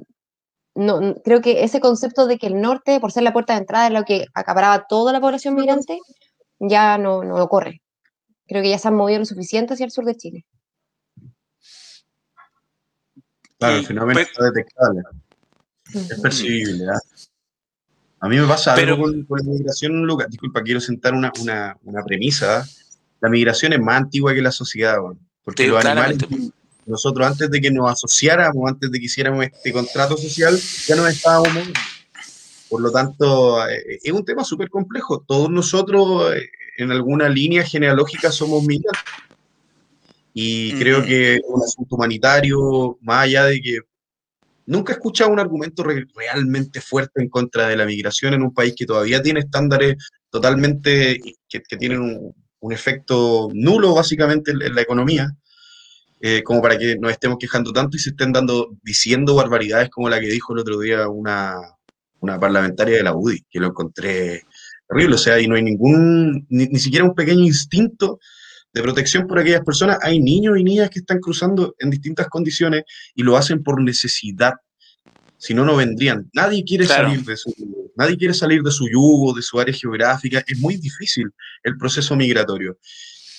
no, creo que ese concepto de que el norte, por ser la puerta de entrada, es lo que acaparaba toda la población migrante, ya no, no ocurre. Creo que ya se han movido lo suficiente hacia el sur de Chile. Claro, el fenómeno está detectable. Es percibible. ¿ah? A mí me pasa algo con, la migración, Lucas. Disculpa, quiero sentar una, premisa. ¿ah? La migración es más antigua que la sociedad, porque los animales nosotros antes de que nos asociáramos, antes de que hiciéramos este contrato social, ya nos estábamos moviendo. Por lo tanto, eh, es un tema súper complejo. Todos nosotros, eh, en alguna línea genealógica, somos migrantes. Y creo que un asunto humanitario, más allá de que nunca he escuchado un argumento realmente fuerte en contra de la migración en un país que todavía tiene estándares totalmente que, tienen un, un, efecto nulo básicamente en la economía. Eh, como para que nos estemos quejando tanto y se estén dando, diciendo barbaridades como la que dijo el otro día una, una parlamentaria de la UDI, que lo encontré terrible, o sea, y no hay ningún, ni, ni, siquiera un pequeño instinto de protección por aquellas personas. Hay niños y niñas que están cruzando en distintas condiciones y lo hacen por necesidad. Si no, no vendrían. Nadie quiere salir de su nadie quiere salir de su yugo, de su área geográfica. Es muy difícil el proceso migratorio.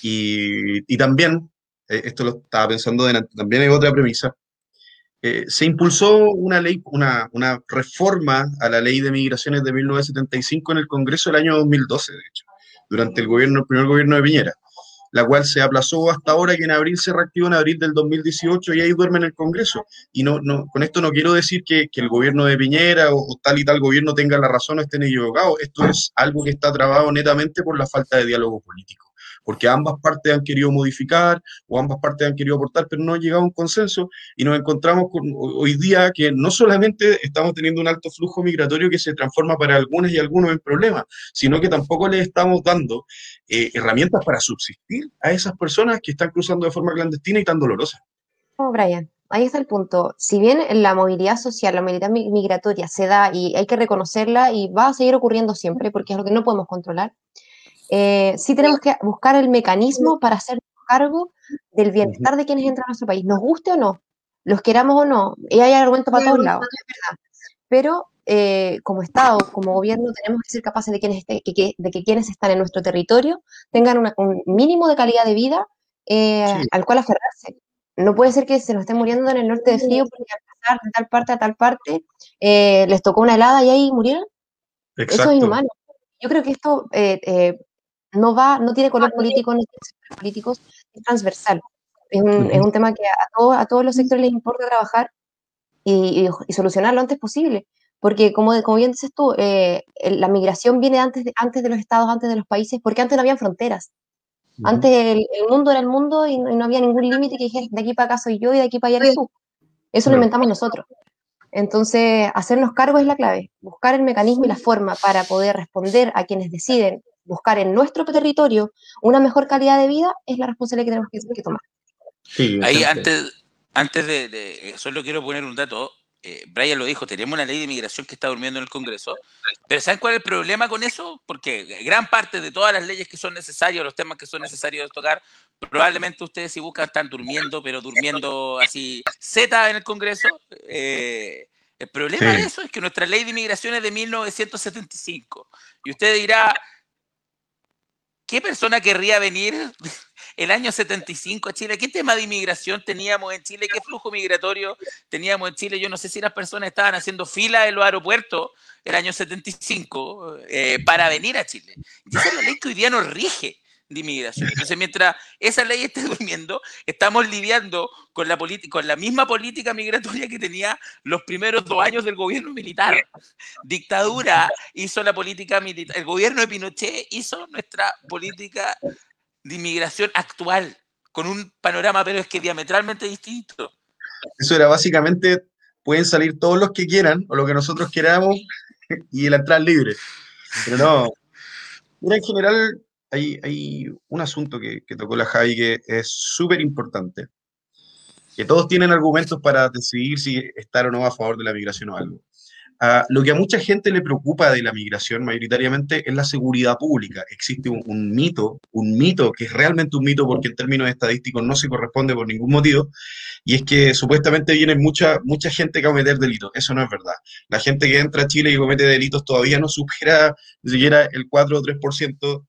Y, y también eh, esto lo estaba pensando delante, también hay otra premisa, eh, se impulsó una ley, una, una, reforma a la ley de migraciones de 1975 en el Congreso del año 2012, de hecho, durante el gobierno, el primer gobierno de Piñera, la cual se aplazó hasta ahora que en abril se reactivó en abril del 2018 y ahí duerme en el Congreso. Y no, no, con esto no quiero decir que, que el gobierno de Piñera o, o, tal y tal gobierno tenga la razón o estén equivocados. Esto es algo que está trabado netamente por la falta de diálogo político porque ambas partes han querido modificar o ambas partes han querido aportar, pero no ha llegado a un consenso y nos encontramos con, hoy día que no solamente estamos teniendo un alto flujo migratorio que se transforma para algunas y algunos en problemas, sino que tampoco les estamos dando eh, herramientas para subsistir a esas personas que están cruzando de forma clandestina y tan dolorosa. Oh, Brian, ahí está el punto. Si bien la movilidad social, la movilidad migratoria se da y hay que reconocerla y va a seguir ocurriendo siempre porque es lo que no podemos controlar, eh, sí tenemos que buscar el mecanismo para hacer cargo del bienestar de quienes entran a nuestro país, nos guste o no, los queramos o no, y hay argumentos para todos lados, es verdad. Pero eh, como Estado, como gobierno, tenemos que ser capaces de, quienes de que quienes están en nuestro territorio tengan un mínimo de calidad de vida eh, al cual aferrarse. No puede ser que se nos estén muriendo en el norte de frío porque al pasar de tal parte a tal parte les tocó una helada y ahí murieron. Eso es inhumano. Yo creo que esto no va, no tiene color político ni políticos, es transversal. Es un, tema que a, a todos los sectores les importa trabajar y, solucionar lo antes posible. Porque, como, como bien dices tú, eh, la migración viene antes de, antes de los estados, antes de los países, porque antes no habían fronteras. Antes el, mundo era el mundo y no, había ningún límite que dijera de aquí para acá soy yo y de aquí para allá eres tú. Eso lo inventamos nosotros. Entonces, hacernos cargo es la clave, buscar el mecanismo y la forma para poder responder a quienes deciden buscar en nuestro territorio una mejor calidad de vida es la responsabilidad que tenemos que, tomar. Ahí antes, antes de, solo quiero poner un dato. Eh, Brian lo dijo, tenemos una ley de inmigración que está durmiendo en el Congreso, pero ¿saben cuál es el problema con eso? Porque gran parte de todas las leyes que son necesarias, los temas que son necesarios tocar, probablemente ustedes si buscan están durmiendo, pero durmiendo así Z en el Congreso. Eh, el problema de eso es que nuestra ley de inmigración es de 1975. Y usted dirá, ¿qué persona querría venir (laughs) el año 75 a Chile? ¿Qué tema de inmigración teníamos en Chile? ¿Qué flujo migratorio teníamos en Chile? Yo no sé si las personas estaban haciendo fila en los aeropuertos el año 75 eh, para venir a Chile. Y esa es la ley que hoy día nos rige de inmigración. Entonces, mientras esa ley esté (laughs) durmiendo, estamos lidiando con la, con la misma política migratoria que tenía los primeros dos años del gobierno militar. Dictadura hizo la política militar, el gobierno de Pinochet hizo nuestra política de inmigración actual, con un panorama, pero es que diametralmente distinto. Eso era básicamente, pueden salir todos los que quieran o lo que nosotros queramos (laughs) y la entrada libre. Pero no. Mira, en general, hay, un asunto que, tocó la Javi que es súper importante. Que todos tienen argumentos para decidir si estar o no a favor de la migración o algo. Ah, lo que a mucha gente le preocupa de la migración mayoritariamente es la seguridad pública. Existe un, mito, un mito que es realmente un mito porque en términos estadísticos no se corresponde por ningún motivo, y es que supuestamente viene mucha, mucha gente a cometer delitos. Eso no es verdad. La gente que entra a Chile y comete delitos todavía no supera ni siquiera el 4 o 3%,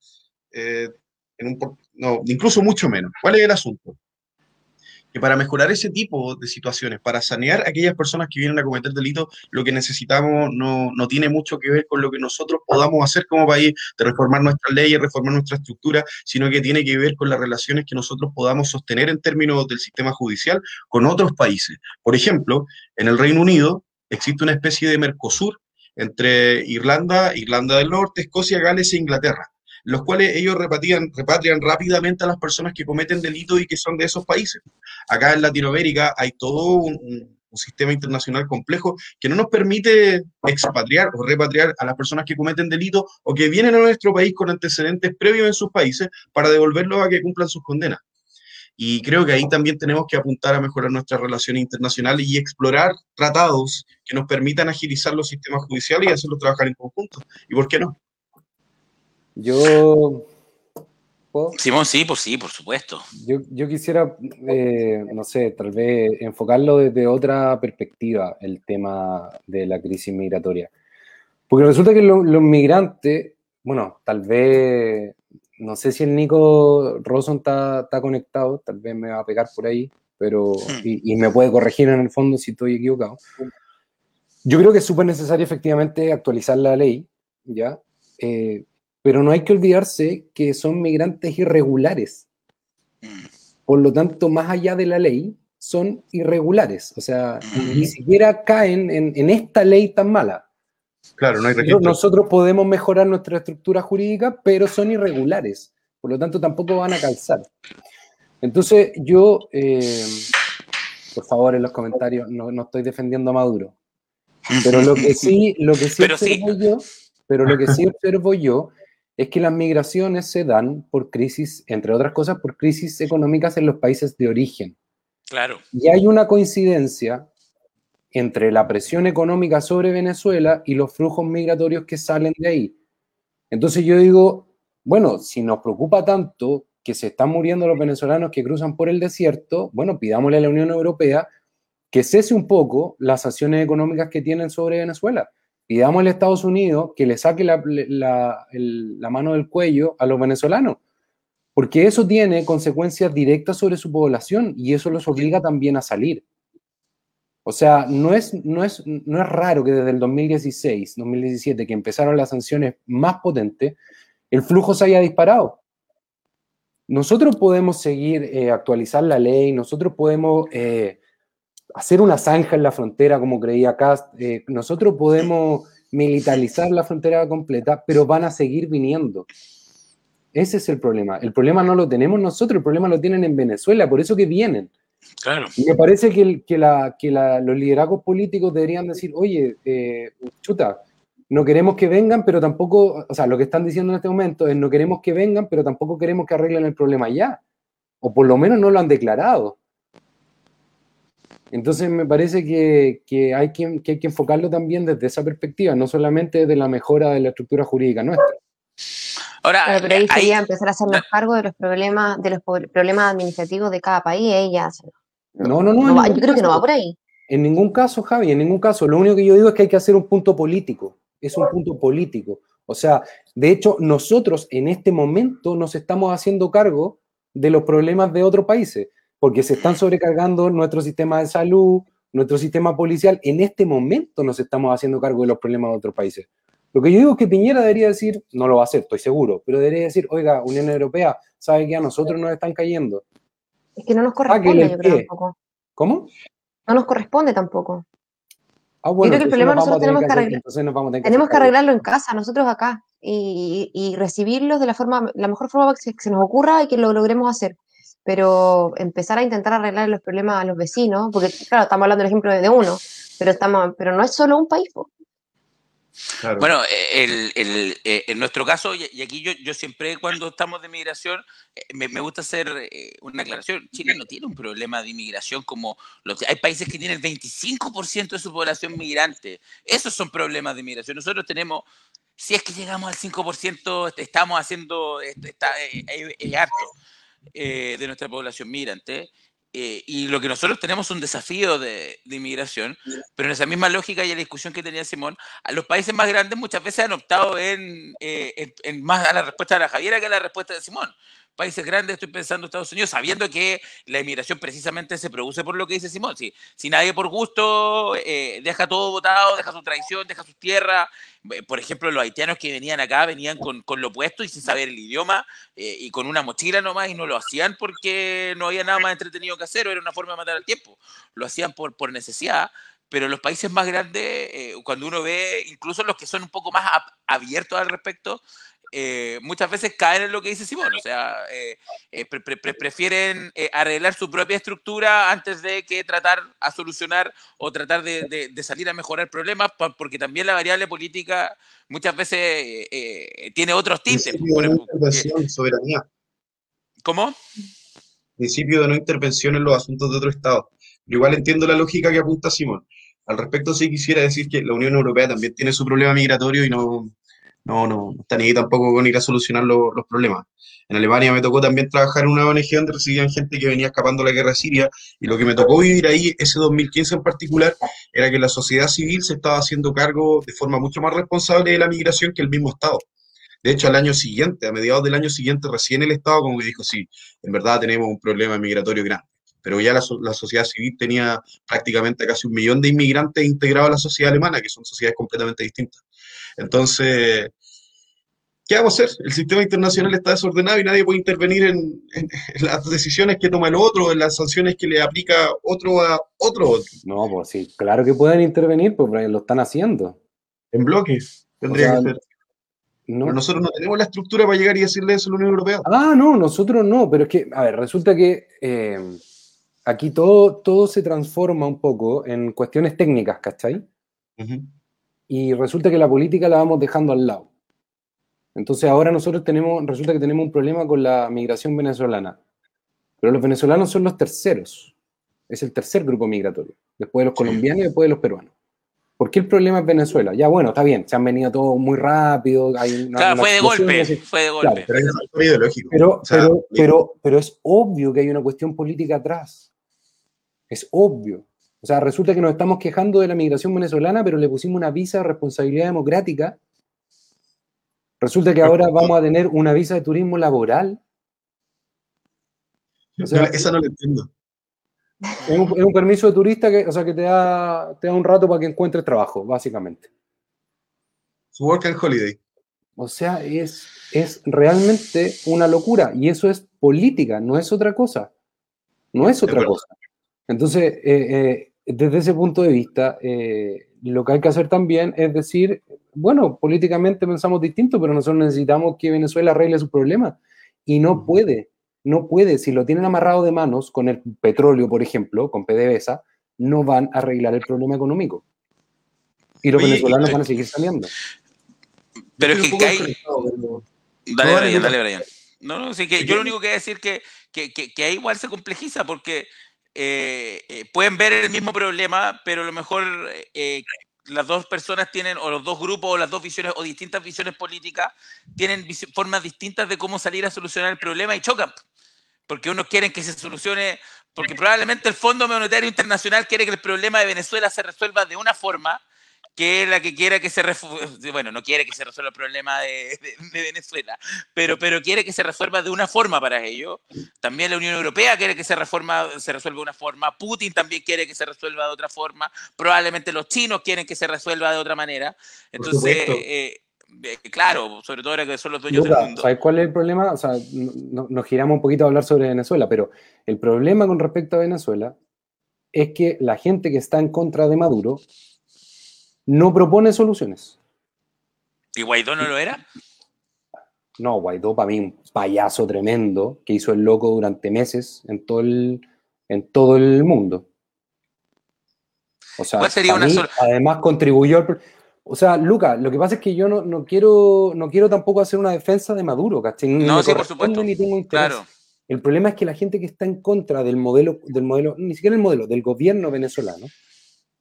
eh, en un, no, incluso mucho menos. ¿Cuál es el asunto? que para mejorar ese tipo de situaciones, para sanear a aquellas personas que vienen a cometer delitos, lo que necesitamos no, no, tiene mucho que ver con lo que nosotros podamos hacer como país, de reformar nuestras leyes, reformar nuestra estructura, sino que tiene que ver con las relaciones que nosotros podamos sostener en términos del sistema judicial con otros países. Por ejemplo, en el Reino Unido existe una especie de Mercosur entre Irlanda, Irlanda del Norte, Escocia, Gales e Inglaterra los cuales ellos repatrian, repatrian rápidamente a las personas que cometen delitos y que son de esos países. Acá en Latinoamérica hay todo un, sistema internacional complejo que no nos permite expatriar o repatriar a las personas que cometen delitos o que vienen a nuestro país con antecedentes previos en sus países para devolverlos a que cumplan sus condenas. Y creo que ahí también tenemos que apuntar a mejorar nuestras relaciones internacionales y explorar tratados que nos permitan agilizar los sistemas judiciales y hacerlos trabajar en conjunto. ¿Y por qué no? Yo. Simón, sí, por sí, por supuesto. Yo, quisiera, eh, no sé, tal vez enfocarlo desde otra perspectiva, el tema de la crisis migratoria. Porque resulta que los migrantes, bueno, tal vez, no sé si el Nico Roson está, conectado, tal vez me va a pegar por ahí, pero, hmm. y, me puede corregir en el fondo si estoy equivocado. Yo creo que es súper necesario efectivamente actualizar la ley, ¿ya? Eh, pero no hay que olvidarse que son migrantes irregulares. Por lo tanto, más allá de la ley, son irregulares. O sea, ni siquiera caen en, esta ley tan mala. Claro, no hay registro. Nosotros podemos mejorar nuestra estructura jurídica, pero son irregulares. Por lo tanto, tampoco van a calzar. Entonces, yo, eh, por favor, en los comentarios, no, no, estoy defendiendo a Maduro. Pero lo que sí, lo que sí observo yo, pero lo que sí observo yo es que las migraciones se dan por crisis, entre otras cosas, por crisis económicas en los países de origen. Claro. Y hay una coincidencia entre la presión económica sobre Venezuela y los flujos migratorios que salen de ahí. Entonces yo digo, bueno, si nos preocupa tanto que se están muriendo los venezolanos que cruzan por el desierto, bueno, pidámosle a la Unión Europea que cese un poco las acciones económicas que tienen sobre Venezuela pidámosle a Estados Unidos que le saque la, mano del cuello a los venezolanos, porque eso tiene consecuencias directas sobre su población y eso los obliga también a salir. O sea, no es, no es, no es raro que desde el 2016, 2017, que empezaron las sanciones más potentes, el flujo se haya disparado. Nosotros podemos seguir, eh, actualizar la ley, nosotros podemos eh, hacer una zanja en la frontera, como creía Cast. Eh, nosotros podemos militarizar la frontera completa, pero van a seguir viniendo. Ese es el problema. El problema no lo tenemos nosotros, el problema lo tienen en Venezuela, por eso que vienen. Claro. Y me parece que, que, la, que los liderazgos políticos deberían decir, oye, eh, chuta, no queremos que vengan, pero tampoco, o sea, lo que están diciendo en este momento es no queremos que vengan, pero tampoco queremos que arreglen el problema ya. O por lo menos no lo han declarado. Entonces me parece que, hay que, hay que enfocarlo también desde esa perspectiva, no solamente de la mejora de la estructura jurídica nuestra. Ahora, pero ahí sería empezar a hacernos cargo de los problemas, de los problemas administrativos de cada país, ella. No, no, no. yo creo que no va por ahí. En ningún caso, Javi, en ningún caso. Lo único que yo digo es que hay que hacer un punto político. Es un punto político. O sea, de hecho, nosotros en este momento nos estamos haciendo cargo de los problemas de otros países, porque se están sobrecargando nuestro sistema de salud, nuestro sistema policial. En este momento nos estamos haciendo cargo de los problemas de otros países. Lo que yo digo es que Piñera debería decir, no lo va a hacer, estoy seguro, pero debería decir, oiga, Unión Europea, ¿sabe que a nosotros nos están cayendo? Es que no nos corresponde, yo creo, tampoco. ¿Cómo? No nos corresponde tampoco. Ah, bueno, yo creo que el problema nosotros tenemos que, arreglar, tenemos que arreglarlo en casa, nosotros acá, y, y, recibirlos de la forma, la mejor forma que se, nos ocurra y que lo logremos hacer. Pero empezar a intentar arreglar los problemas a los vecinos, porque claro, estamos hablando del ejemplo de uno, pero estamos, pero no es solo un país. Bueno, el, el, eh, en nuestro caso, y aquí yo, yo siempre cuando estamos de migración, eh, me, me gusta hacer eh, una aclaración. Chile no tiene un problema de inmigración como los, hay países que tienen el 25% de su población migrante. Esos son problemas de inmigración. Nosotros tenemos, si es que llegamos al 5%, estamos haciendo, está, es harto de nuestra población migrante. Eh, y lo que nosotros tenemos un desafío de, inmigración, pero en esa misma lógica y la discusión que tenía Simón, a los países más grandes muchas veces han optado en, eh, en más a la respuesta de la Javiera que a la respuesta de Simón países grandes, estoy pensando Estados Unidos, sabiendo que la inmigración precisamente se produce por lo que dice Simón. Si, si nadie por gusto eh, deja todo votado, deja su tradición, deja su tierra. Eh, por ejemplo, los haitianos que venían acá venían con, con lo opuesto y sin saber el idioma eh, y con una mochila nomás y no lo hacían porque no había nada más entretenido que hacer o era una forma de matar el tiempo. Lo hacían por, por necesidad pero los países más grandes, cuando uno ve, incluso los que son un poco más abiertos al respecto, eh, muchas veces caen en lo que dice Simón, o sea, eh, eh, prefieren arreglar su propia estructura antes de que tratar a solucionar o tratar de, salir a mejorar problemas, porque también la variable política muchas veces tiene otros tintes. Principio de no intervención, soberanía. ¿Cómo? Principio de no intervención en los asuntos de otro Estado. igual entiendo la lógica que apunta Simón. Al respecto, sí quisiera decir que la Unión Europea también tiene su problema migratorio y no, no, no, no están ahí tampoco con ir a solucionar los problemas. En Alemania me tocó también trabajar en una ONG donde recibían gente que venía escapando de la guerra siria y lo que me tocó vivir ahí, ese 2015 en particular, era que la sociedad civil se estaba haciendo cargo de forma mucho más responsable de la migración que el mismo Estado. De hecho, al año siguiente, a mediados del año siguiente, recién el Estado como que dijo, sí, en verdad tenemos un problema migratorio grande. Pero ya la, la sociedad civil tenía prácticamente casi un millón de inmigrantes integrados a la sociedad alemana, que son sociedades completamente distintas. Entonces, ¿qué vamos a hacer? El sistema internacional está desordenado y nadie puede intervenir en, las decisiones que toma el otro, en las sanciones que le aplica otro a otro. No, pues sí, claro que pueden intervenir, pues lo están haciendo. En bloques, tendría que ser. No. nosotros no tenemos la estructura para llegar y decirle eso a la Unión Europea. Ah, no, nosotros no, pero es que, a ver, resulta que eh, aquí todo, todo se transforma un poco en cuestiones técnicas, ¿cachai? Y resulta que la política la vamos dejando al lado. Entonces ahora nosotros tenemos, resulta que tenemos un problema con la migración venezolana. Pero los venezolanos son los terceros. Es el tercer grupo migratorio. Después de los colombianos y después de los peruanos. ¿Por qué el problema es Venezuela? Ya bueno, está bien, se han venido todos muy rápido. Hay claro, fue de golpe, fue de golpe. pero, es ideológico. Pero, pero, pero, pero es obvio que hay una cuestión política atrás. Es obvio. O sea, resulta que nos estamos quejando de la migración venezolana, pero le pusimos una visa de responsabilidad democrática Resulta que ahora vamos a tener una visa de turismo laboral. esa no la entiendo. Es un, permiso de turista que, o sea, que te da, te da un rato para que encuentres trabajo, básicamente. Su work and holiday. O sea, es, es realmente una locura. Y eso es política, no es otra cosa. No es otra cosa. Entonces, eh, eh, desde ese punto de vista, eh, lo que hay que hacer también es decir, bueno, políticamente pensamos distinto, pero nosotros necesitamos que Venezuela arregle su problema. Y no puede, no puede. Si lo tienen amarrado de manos con el petróleo, por ejemplo, con PDVSA, no van a arreglar el problema económico. Y los venezolanos van a seguir saliendo. Pero es que hay... Dale, Brian, dale, Brian. No, no, sí, que yo lo único que voy a decir que, que, que, ahí igual se complejiza porque eh, eh, pueden ver el mismo problema, pero a lo mejor eh, las dos personas tienen, o los dos grupos, o las dos visiones, o distintas visiones políticas, tienen formas distintas de cómo salir a solucionar el problema y chocan. Porque unos quieren que se solucione, porque probablemente el Fondo Monetario Internacional quiere que el problema de Venezuela se resuelva de una forma, que es la que quiere que se (laughs) bueno, no quiere que se resuelva el problema de, Venezuela, pero, pero quiere que se resuelva de una forma para ello. También la Unión Europea quiere que se, reforma, se resuelva de una forma, Putin también quiere que se resuelva de otra forma, probablemente los chinos quieren que se resuelva de otra manera. Entonces, eh, eh, claro, sobre todo ahora que son los dueños del mundo. ¿Sabes cuál es el problema? O sea, nos giramos un poquito a hablar sobre Venezuela, pero el problema con respecto a Venezuela es que la gente que está en contra de Maduro no propone soluciones. ¿Y Guaidó no lo era? No, Guaidó para mí un payaso tremendo que hizo el loco durante meses en todo el, en todo el mundo. O sea, sería una además contribuyó O sea, Luca, lo que pasa es que yo no, quiero, no quiero tampoco hacer una defensa de Maduro, ¿cachai? no, sí, por supuesto. Ni tengo interés. Claro. El problema es que la gente que está en contra del modelo, del modelo, ni siquiera el modelo, del gobierno venezolano,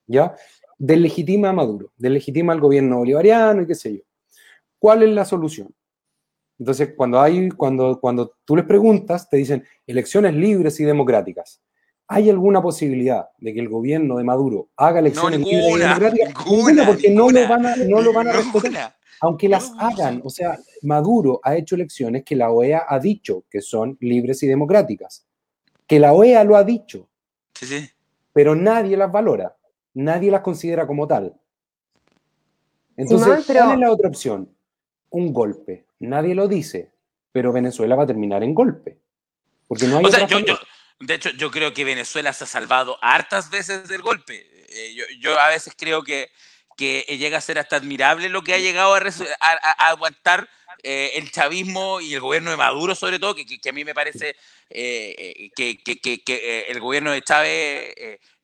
¿ya? Deslegitima a Maduro, deslegitima al gobierno bolivariano y qué sé yo. ¿Cuál es la solución? Entonces, cuando, hay, cuando, cuando tú les preguntas, te dicen elecciones libres y democráticas. ¿Hay alguna posibilidad de que el gobierno de Maduro haga elecciones libres y democráticas? Ninguna, porque no lo van a, no lo van a respetar. Aunque las hagan, o sea, Maduro ha hecho elecciones que la OEA ha dicho que son libres y democráticas. Que la OEA lo ha dicho. Sí, sí. Pero nadie las valora nadie las considera como tal. Entonces, ¿cuál es la otra opción? Un golpe. Nadie lo dice, pero Venezuela va a terminar en golpe. Porque no hay de hecho, yo creo que Venezuela se ha salvado hartas veces del golpe. Eh, yo, a veces creo que, que llega a ser hasta admirable lo que ha llegado a, aguantar eh, el chavismo y el gobierno de Maduro, sobre todo, que, que a mí me parece eh, que, que, el gobierno de Chávez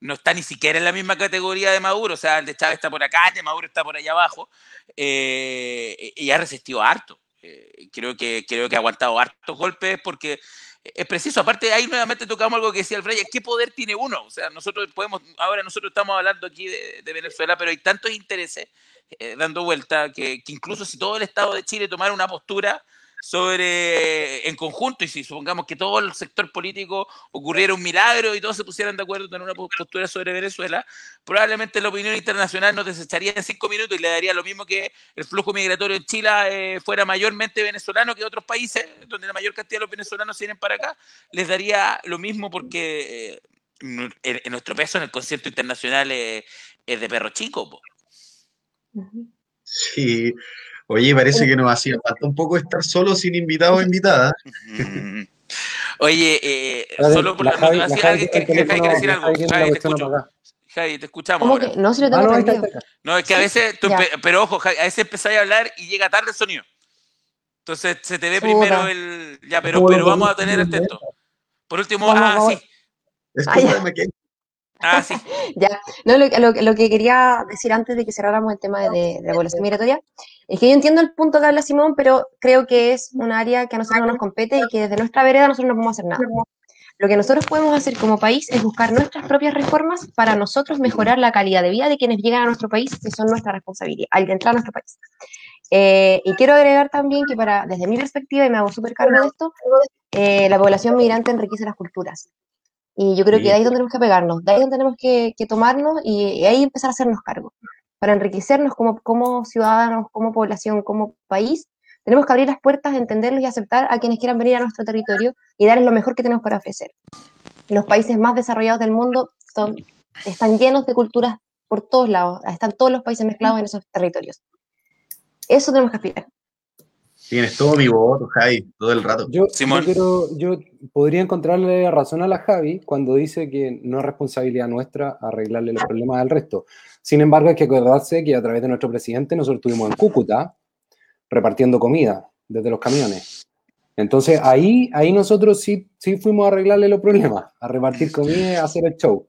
no está ni siquiera en la misma categoría de Maduro, o sea, el de Chávez está por acá, el de Maduro está por allá abajo, eh, y ha resistido harto. Eh, creo, que, creo que ha aguantado hartos golpes porque es preciso. Aparte, ahí nuevamente tocamos algo que decía el ¿qué poder tiene uno? O sea, nosotros podemos, ahora nosotros estamos hablando aquí de, Venezuela, pero hay tantos intereses eh, dando vuelta que, incluso si todo el Estado de Chile tomara una postura, sobre en conjunto y si supongamos que todo el sector político ocurriera un milagro y todos se pusieran de acuerdo en una postura sobre Venezuela, probablemente la opinión internacional nos desecharía en cinco minutos y le daría lo mismo que el flujo migratorio en Chile eh, fuera mayormente venezolano que otros países donde la mayor cantidad de los venezolanos vienen para acá, les daría lo mismo porque eh, nuestro peso en el concierto internacional es de perro chico. Sí, Oye, parece que nos hacía falta un poco estar solo sin invitados o invitadas. Oye, eh, solo por la, Javi, la Javi, que, quiere decir algo. Javi, te escucho. Javi, te escuchamos. ¿Cómo que? No, si lo tengo ah, no, no, es que a veces, tú pero ojo, a veces empezáis a hablar y llega tarde el sonido. Entonces se te ve primero el. Ya, pero, pero vamos a tener atento. Por último, ah, sí. Es que me Ah, sí. (laughs) ya. No, lo, que quería decir antes de que cerráramos el tema de, la población migratoria es que yo entiendo el punto que habla Simón, pero creo que es un área que a nosotros no nos compete y que desde nuestra vereda nosotros no podemos hacer nada. Lo que nosotros podemos hacer como país es buscar nuestras propias reformas para nosotros mejorar la calidad de vida de quienes llegan a nuestro país, que son nuestra responsabilidad, al entrar a nuestro país. Eh, y quiero agregar también que para, desde mi perspectiva, y me hago súper cargo de esto, eh, la población migrante enriquece las culturas. Y yo creo que de ahí es donde tenemos que pegarnos, de ahí es donde tenemos que, tomarnos y, ahí empezar a hacernos cargo. Para enriquecernos como, como ciudadanos, como población, como país, tenemos que abrir las puertas, entenderlos y aceptar a quienes quieran venir a nuestro territorio y darles lo mejor que tenemos para ofrecer. Los países más desarrollados del mundo son, están llenos de culturas por todos lados, están todos los países mezclados en esos territorios. Eso tenemos que aspirar. Tienes todo mi voto, Javi, todo el rato. Yo, yo, podría encontrarle razón a la Javi cuando dice que no es responsabilidad nuestra arreglarle los problemas al resto. Sin embargo, hay que acordarse que a través de nuestro presidente nosotros estuvimos en Cúcuta repartiendo comida desde los camiones. Entonces ahí, ahí nosotros sí, sí fuimos a arreglarle los problemas, a repartir comida y a hacer el show.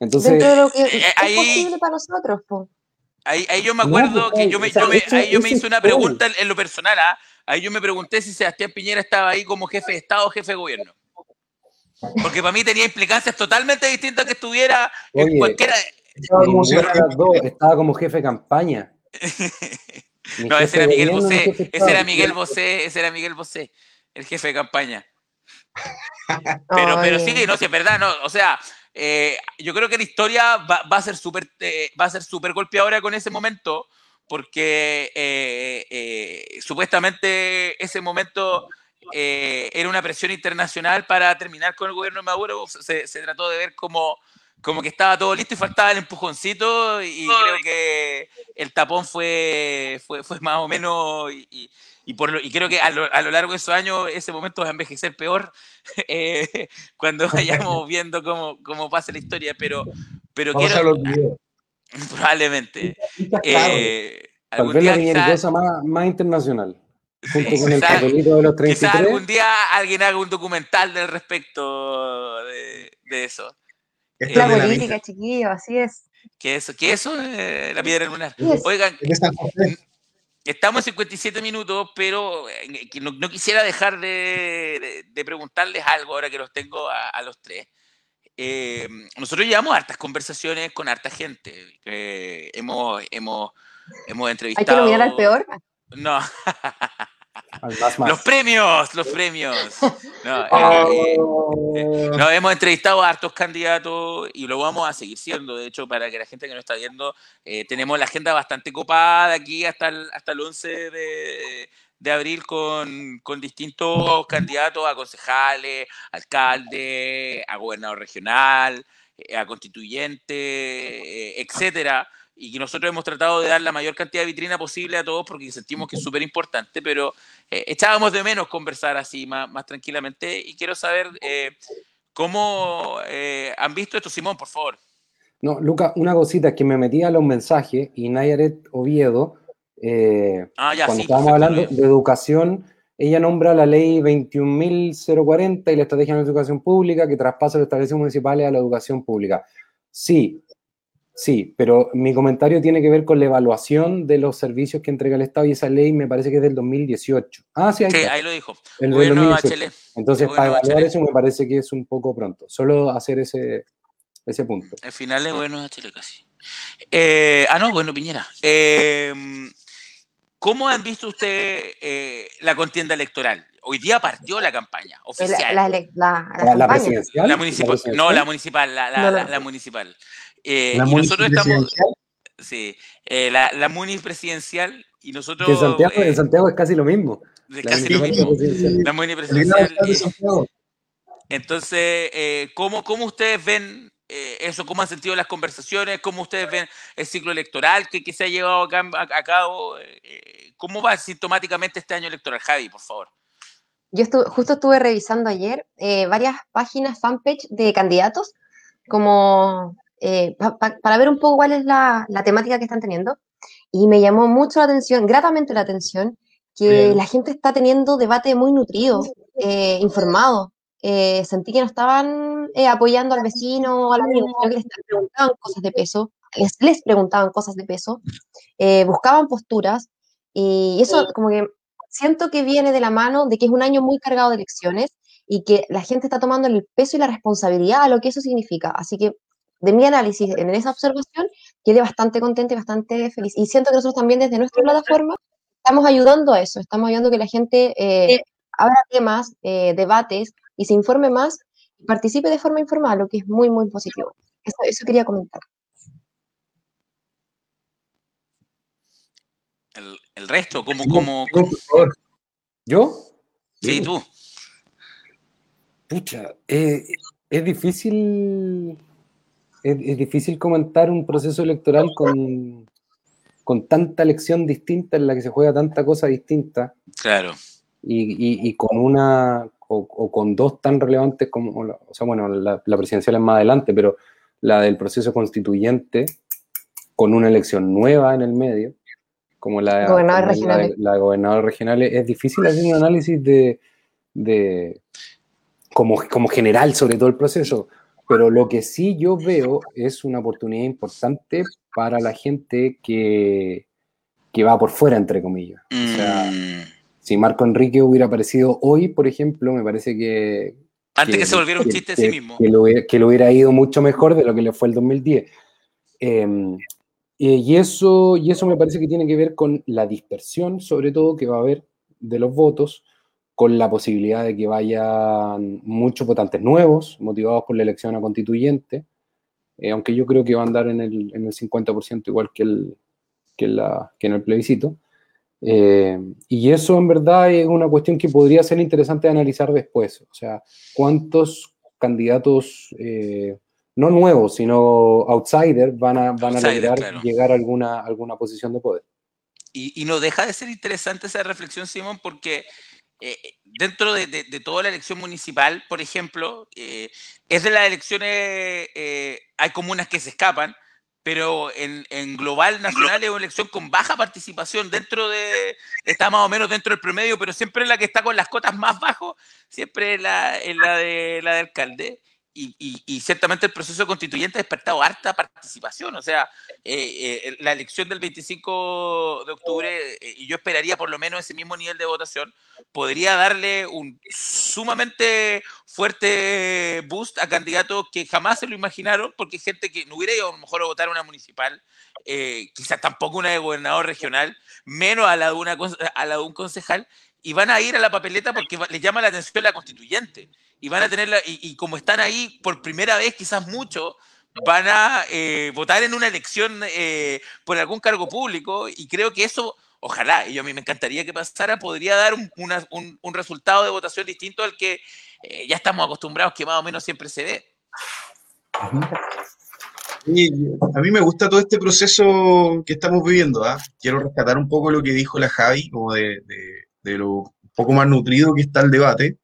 Entonces, Dentro que eh, es posible para nosotros, pues. Ahí, ahí yo me acuerdo que yo me, yo me, ahí yo me hice una pregunta en, lo personal. ¿ah? Ahí yo me pregunté si Sebastián Piñera estaba ahí como jefe de Estado o jefe de gobierno. Porque para mí tenía implicancias totalmente distintas que estuviera en cualquiera. Estaba como, estaba como jefe de campaña. (laughs) no, ese era Miguel Bosé. Ese era Miguel Bosé. Ese era Miguel Bosé, el jefe de campaña. (laughs) pero, pero sí, no, si es verdad, no. O sea, eh, yo creo que la historia va, va a ser súper eh, va a ser súper golpeadora con ese momento, porque eh, eh, supuestamente ese momento eh, era una presión internacional para terminar con el gobierno de Maduro. Se, se, trató de ver como, como que estaba todo listo y faltaba el empujoncito y creo que el tapón fue, fue, fue más o menos... Y, y, por lo, y creo que a lo, a lo, largo de esos años ese momento va a envejecer peor (laughs) eh, cuando vayamos (laughs) viendo cómo, cómo pasa la historia, pero, pero quiero... (laughs) Probablemente. Eh, Tal vez la quizá, más, más internacional. Junto sí, con el quizá, de los 33. Quizás algún día alguien haga un documental del respecto de, de eso. Es la eh, política, chiquillo, así es. ¿Qué eso? ¿Qué eso? Eh, la piedra lunar. Oigan, estamos en 57 minutos, pero eh, no, no quisiera dejar de, de, de, preguntarles algo ahora que los tengo a, a los tres. Eh, nosotros llevamos hartas conversaciones con harta gente. Eh, hemos, hemos, hemos entrevistado. ¿Hay que nominar al peor? No. (laughs) Más, más. Los premios, los premios. (laughs) No, eh, eh, no, hemos entrevistado a hartos candidatos y lo vamos a seguir siendo. De hecho, para que la gente que nos está viendo, eh, tenemos la agenda bastante copada aquí hasta el, hasta el 11 de, de abril con, con, distintos candidatos a concejales, alcalde, a gobernador regional, a constituyente, etcétera y que nosotros hemos tratado de dar la mayor cantidad de vitrina posible a todos porque sentimos que es súper importante, pero eh, echábamos de menos conversar así más, más tranquilamente y quiero saber eh, cómo eh, han visto esto, Simón, por favor. No, Luca, una cosita que me metía a los mensajes y Nayaret Oviedo, ah, ya, cuando sí, estábamos hablando de educación, ella nombra la ley 21.040 y la estrategia de educación pública que traspasa los establecimientos municipales a la educación pública. Sí, Sí, pero mi comentario tiene que ver con la evaluación de los servicios que entrega el Estado y esa ley me parece que es del 2018. Ah, sí, ahí, sí, ahí lo dijo. El Gobierno 2018. Entonces, para evaluar eso me parece que es un poco pronto. Solo hacer ese, ese punto. El final es bueno Chile casi. Eh, ah, no, bueno, Piñera. Eh, ¿Cómo han visto ustedes eh, la contienda electoral? Hoy día partió la campaña oficial. La, la, la, la presidencial. La municipal. No, la municipal. La, municipal. Eh, y nosotros estamos. Sí, eh, la, la MUNI presidencial y nosotros. En Santiago, eh, en Santiago es casi lo mismo. Es casi lo mismo. La MUNI presidencial. entonces, eh, ¿cómo, ¿cómo ustedes ven eh, eso? ¿Cómo han sentido las conversaciones? ¿Cómo ustedes ven el ciclo electoral que, que se ha llevado a, a, a cabo? ¿Cómo va sintomáticamente este año electoral? Javi, por favor. Yo estuve, justo estuve revisando ayer varias páginas fanpage de candidatos como eh, pa, pa, para ver un poco cuál es la, la, temática que están teniendo. Y me llamó mucho la atención, gratamente la atención, que Bien. la gente está teniendo debate muy nutrido, eh, informado. Eh, sentí que no estaban eh, apoyando al vecino o al amigo, sino que les preguntaban cosas de peso, les, les preguntaban cosas de peso, eh, buscaban posturas, y eso como que siento que viene de la mano de que es un año muy cargado de elecciones y que la gente está tomando el peso y la responsabilidad a lo que eso significa. Así que de mi análisis en esa observación, quedé bastante contenta y bastante feliz. Y siento que nosotros también desde nuestra plataforma estamos ayudando a eso, estamos ayudando a que la gente eh, abra temas, eh, debates y se informe más y participe de forma informal, lo que es muy, muy positivo. Eso, eso quería comentar. El, el resto, ¿cómo, cómo, cómo? ¿Yo? Sí, tú. Pucha, eh, es difícil es, es, difícil comentar un proceso electoral con, con tanta elección distinta en la que se juega tanta cosa distinta. Claro. Y, y, y con una, o, o, con dos tan relevantes como, o sea, bueno, la, la, presidencial es más adelante, pero la del proceso constituyente, con una elección nueva en el medio, como la, gobernador como la, la, gobernadora regional, es difícil hacer un análisis de, de como, como general sobre todo el proceso pero lo que sí yo veo es una oportunidad importante para la gente que, que va por fuera, entre comillas. Mm. O sea, mm. si Marco Enrique hubiera aparecido hoy, por ejemplo, me parece que... Antes que, que se volviera un chiste que, en sí mismo. Que lo, que lo, hubiera ido mucho mejor de lo que le fue el 2010. Eh, y, eso, y eso me parece que tiene que ver con la dispersión, sobre todo, que va a haber de los votos, con la posibilidad de que vayan muchos votantes nuevos, motivados por la elección a constituyente, eh, aunque yo creo que va a andar en el, en el 50% igual que, el, que, la, que en el plebiscito. Eh, y eso en verdad es una cuestión que podría ser interesante analizar después. O sea, cuántos candidatos, eh, no nuevos, sino outsiders, van a, van a lograr llegar a alguna, alguna posición de poder. Y, y, no deja de ser interesante esa reflexión, Simón, porque eh, dentro de, de, toda la elección municipal, por ejemplo, eh, es de las elecciones, eh, hay comunas que se escapan, pero en, en, global nacional es una elección con baja participación. Dentro de, está más o menos dentro del promedio, pero siempre la que está con las cotas más bajas, siempre es la, es la, de, la de alcalde y, ciertamente el proceso constituyente ha despertado harta participación. O sea, eh, eh, la elección del 25 de octubre, eh, y yo esperaría por lo menos ese mismo nivel de votación, podría darle un sumamente fuerte boost a candidatos que jamás se lo imaginaron, porque gente que no hubiera ido a lo mejor a votar una municipal, quizás tampoco una de gobernador regional, menos a la de, una, a la de un concejal, y van a ir a la papeleta porque les llama la atención la constituyente y van a tenerla, y, como están ahí por primera vez, quizás mucho, van a eh, votar en una elección eh, por algún cargo público, y creo que eso, ojalá, y yo a mí me encantaría que pasara, podría dar un, un, resultado de votación distinto al que eh, ya estamos acostumbrados, que más o menos siempre se ve. a mí me gusta todo este proceso que estamos viviendo. ¿ah? Quiero rescatar un poco lo que dijo la Javi, como de, de, lo un poco más nutrido que está el debate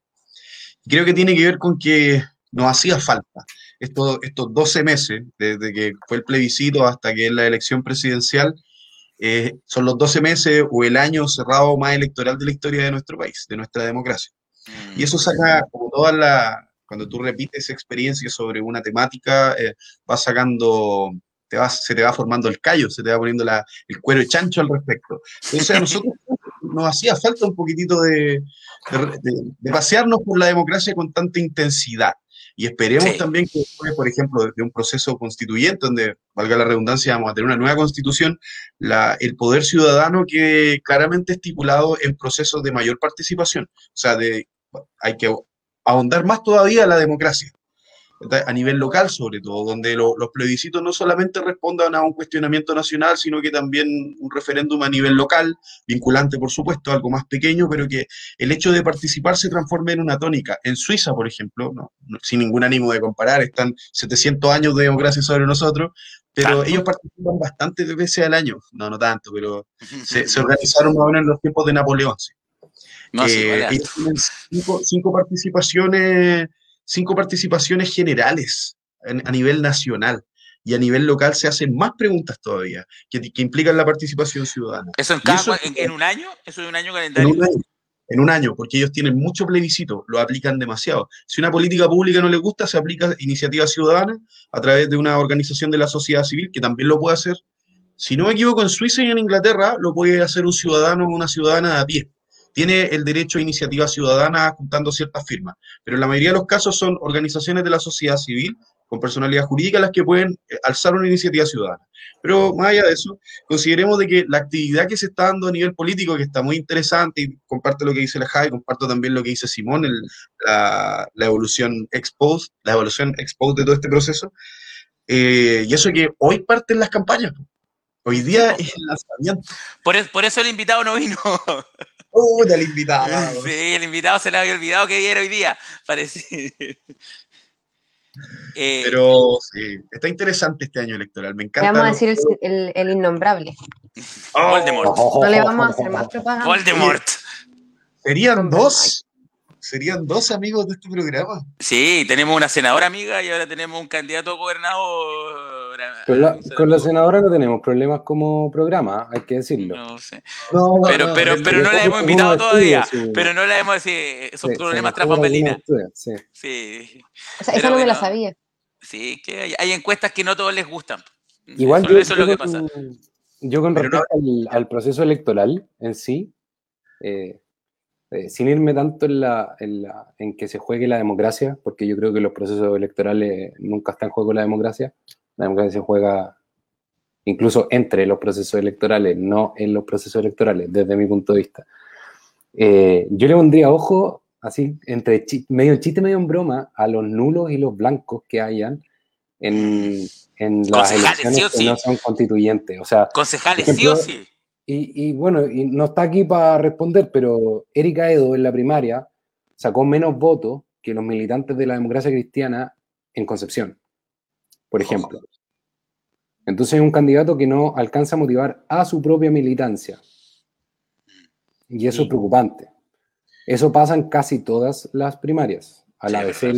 creo que tiene que ver con que nos hacía falta estos, estos 12 meses, desde que fue el plebiscito hasta que es la elección presidencial, eh, son los 12 meses o el año cerrado más electoral de la historia de nuestro país, de nuestra democracia. Y eso saca como toda la, cuando tú repites experiencia sobre una temática, eh, va sacando, te va, se te va formando el callo, se te va poniendo la, el cuero chancho al respecto. Entonces a nosotros nos hacía falta un poquitito de, de, pasearnos por la democracia con tanta intensidad. Y esperemos también que por ejemplo, de un proceso constituyente, donde, valga la redundancia, vamos a tener una nueva constitución, la, el poder ciudadano que claramente estipulado en procesos de mayor participación. O sea, de, hay que ahondar más todavía la democracia a nivel local sobre todo, donde los plebiscitos no solamente respondan a un cuestionamiento nacional, sino que también un referéndum a nivel local, vinculante por supuesto, algo más pequeño, pero que el hecho de participar se transforme en una tónica. En Suiza, por ejemplo, no, sin ningún ánimo de comparar, están 700 años de democracia sobre nosotros, pero ellos participan bastantes veces al año, no, no tanto, pero (laughs) se, organizaron más o menos en los tiempos de Napoleón. No, eh, ellos tienen cinco, cinco participaciones cinco participaciones generales a nivel nacional. Y a nivel local se hacen más preguntas todavía, que, implican la participación ciudadana. ¿Eso en, en, un año? ¿Eso en un año calendario? En un año, porque ellos tienen mucho plebiscito, lo aplican demasiado. Si una política pública no les gusta, se aplica iniciativa ciudadana a través de una organización de la sociedad civil, que también lo puede hacer. Si no me equivoco, en Suiza y en Inglaterra lo puede hacer un ciudadano o una ciudadana a pie tiene el derecho a iniciativa ciudadana juntando ciertas firmas, pero en la mayoría de los casos son organizaciones de la sociedad civil con personalidad jurídica las que pueden eh, alzar una iniciativa ciudadana. Pero más allá de eso, consideremos de que la actividad que se está dando a nivel político, que está muy interesante, y comparto lo que dice la Jai, comparto también lo que dice Simón, la, evolución exposed, la evolución exposed de todo este proceso, eh, y eso que hoy parten las campañas. Hoy día es el lanzamiento. Por, por eso el invitado no vino. (laughs) Uy, el invitado. Sí, el invitado se le había olvidado que viene hoy día, parece. (laughs) Eh, Pero sí, está interesante este año electoral, me encanta. Le vamos a decir el, el, innombrable. Oh. Voldemort. No le vamos a hacer más propaganda. Voldemort. Serían dos serían dos amigos de este programa. Sí, tenemos una senadora amiga y ahora tenemos un candidato a gobernador. Con la, senadora no tenemos problemas como programa, hay que decirlo. No sé. pero, pero, pero no la hemos invitado todavía. Pero no la hemos decir, son problemas tras bambalinas. Sí. sí. O sea, esa no me la sabía. Sí, que hay, encuestas que no todos les gustan. Igual yo, eso es lo que pasa. Yo con respecto al, proceso electoral en sí, eh, eh, sin irme tanto en, la, en, la, en, que se juegue la democracia, porque yo creo que los procesos electorales nunca están en juego la democracia. La democracia se juega incluso entre los procesos electorales, no en los procesos electorales, desde mi punto de vista. Eh, yo le pondría ojo, así, entre medio chiste, medio en broma, a los nulos y los blancos que hayan en, en las elecciones que no son constituyentes. O sea, concejales sí o sí. Y, y, bueno, y no está aquí para responder, pero Erika Edo en la primaria sacó menos votos que los militantes de la democracia cristiana en Concepción, por ejemplo. Entonces es un candidato que no alcanza a motivar a su propia militancia. Y eso es preocupante. Eso pasa en casi todas las primarias. A la DC,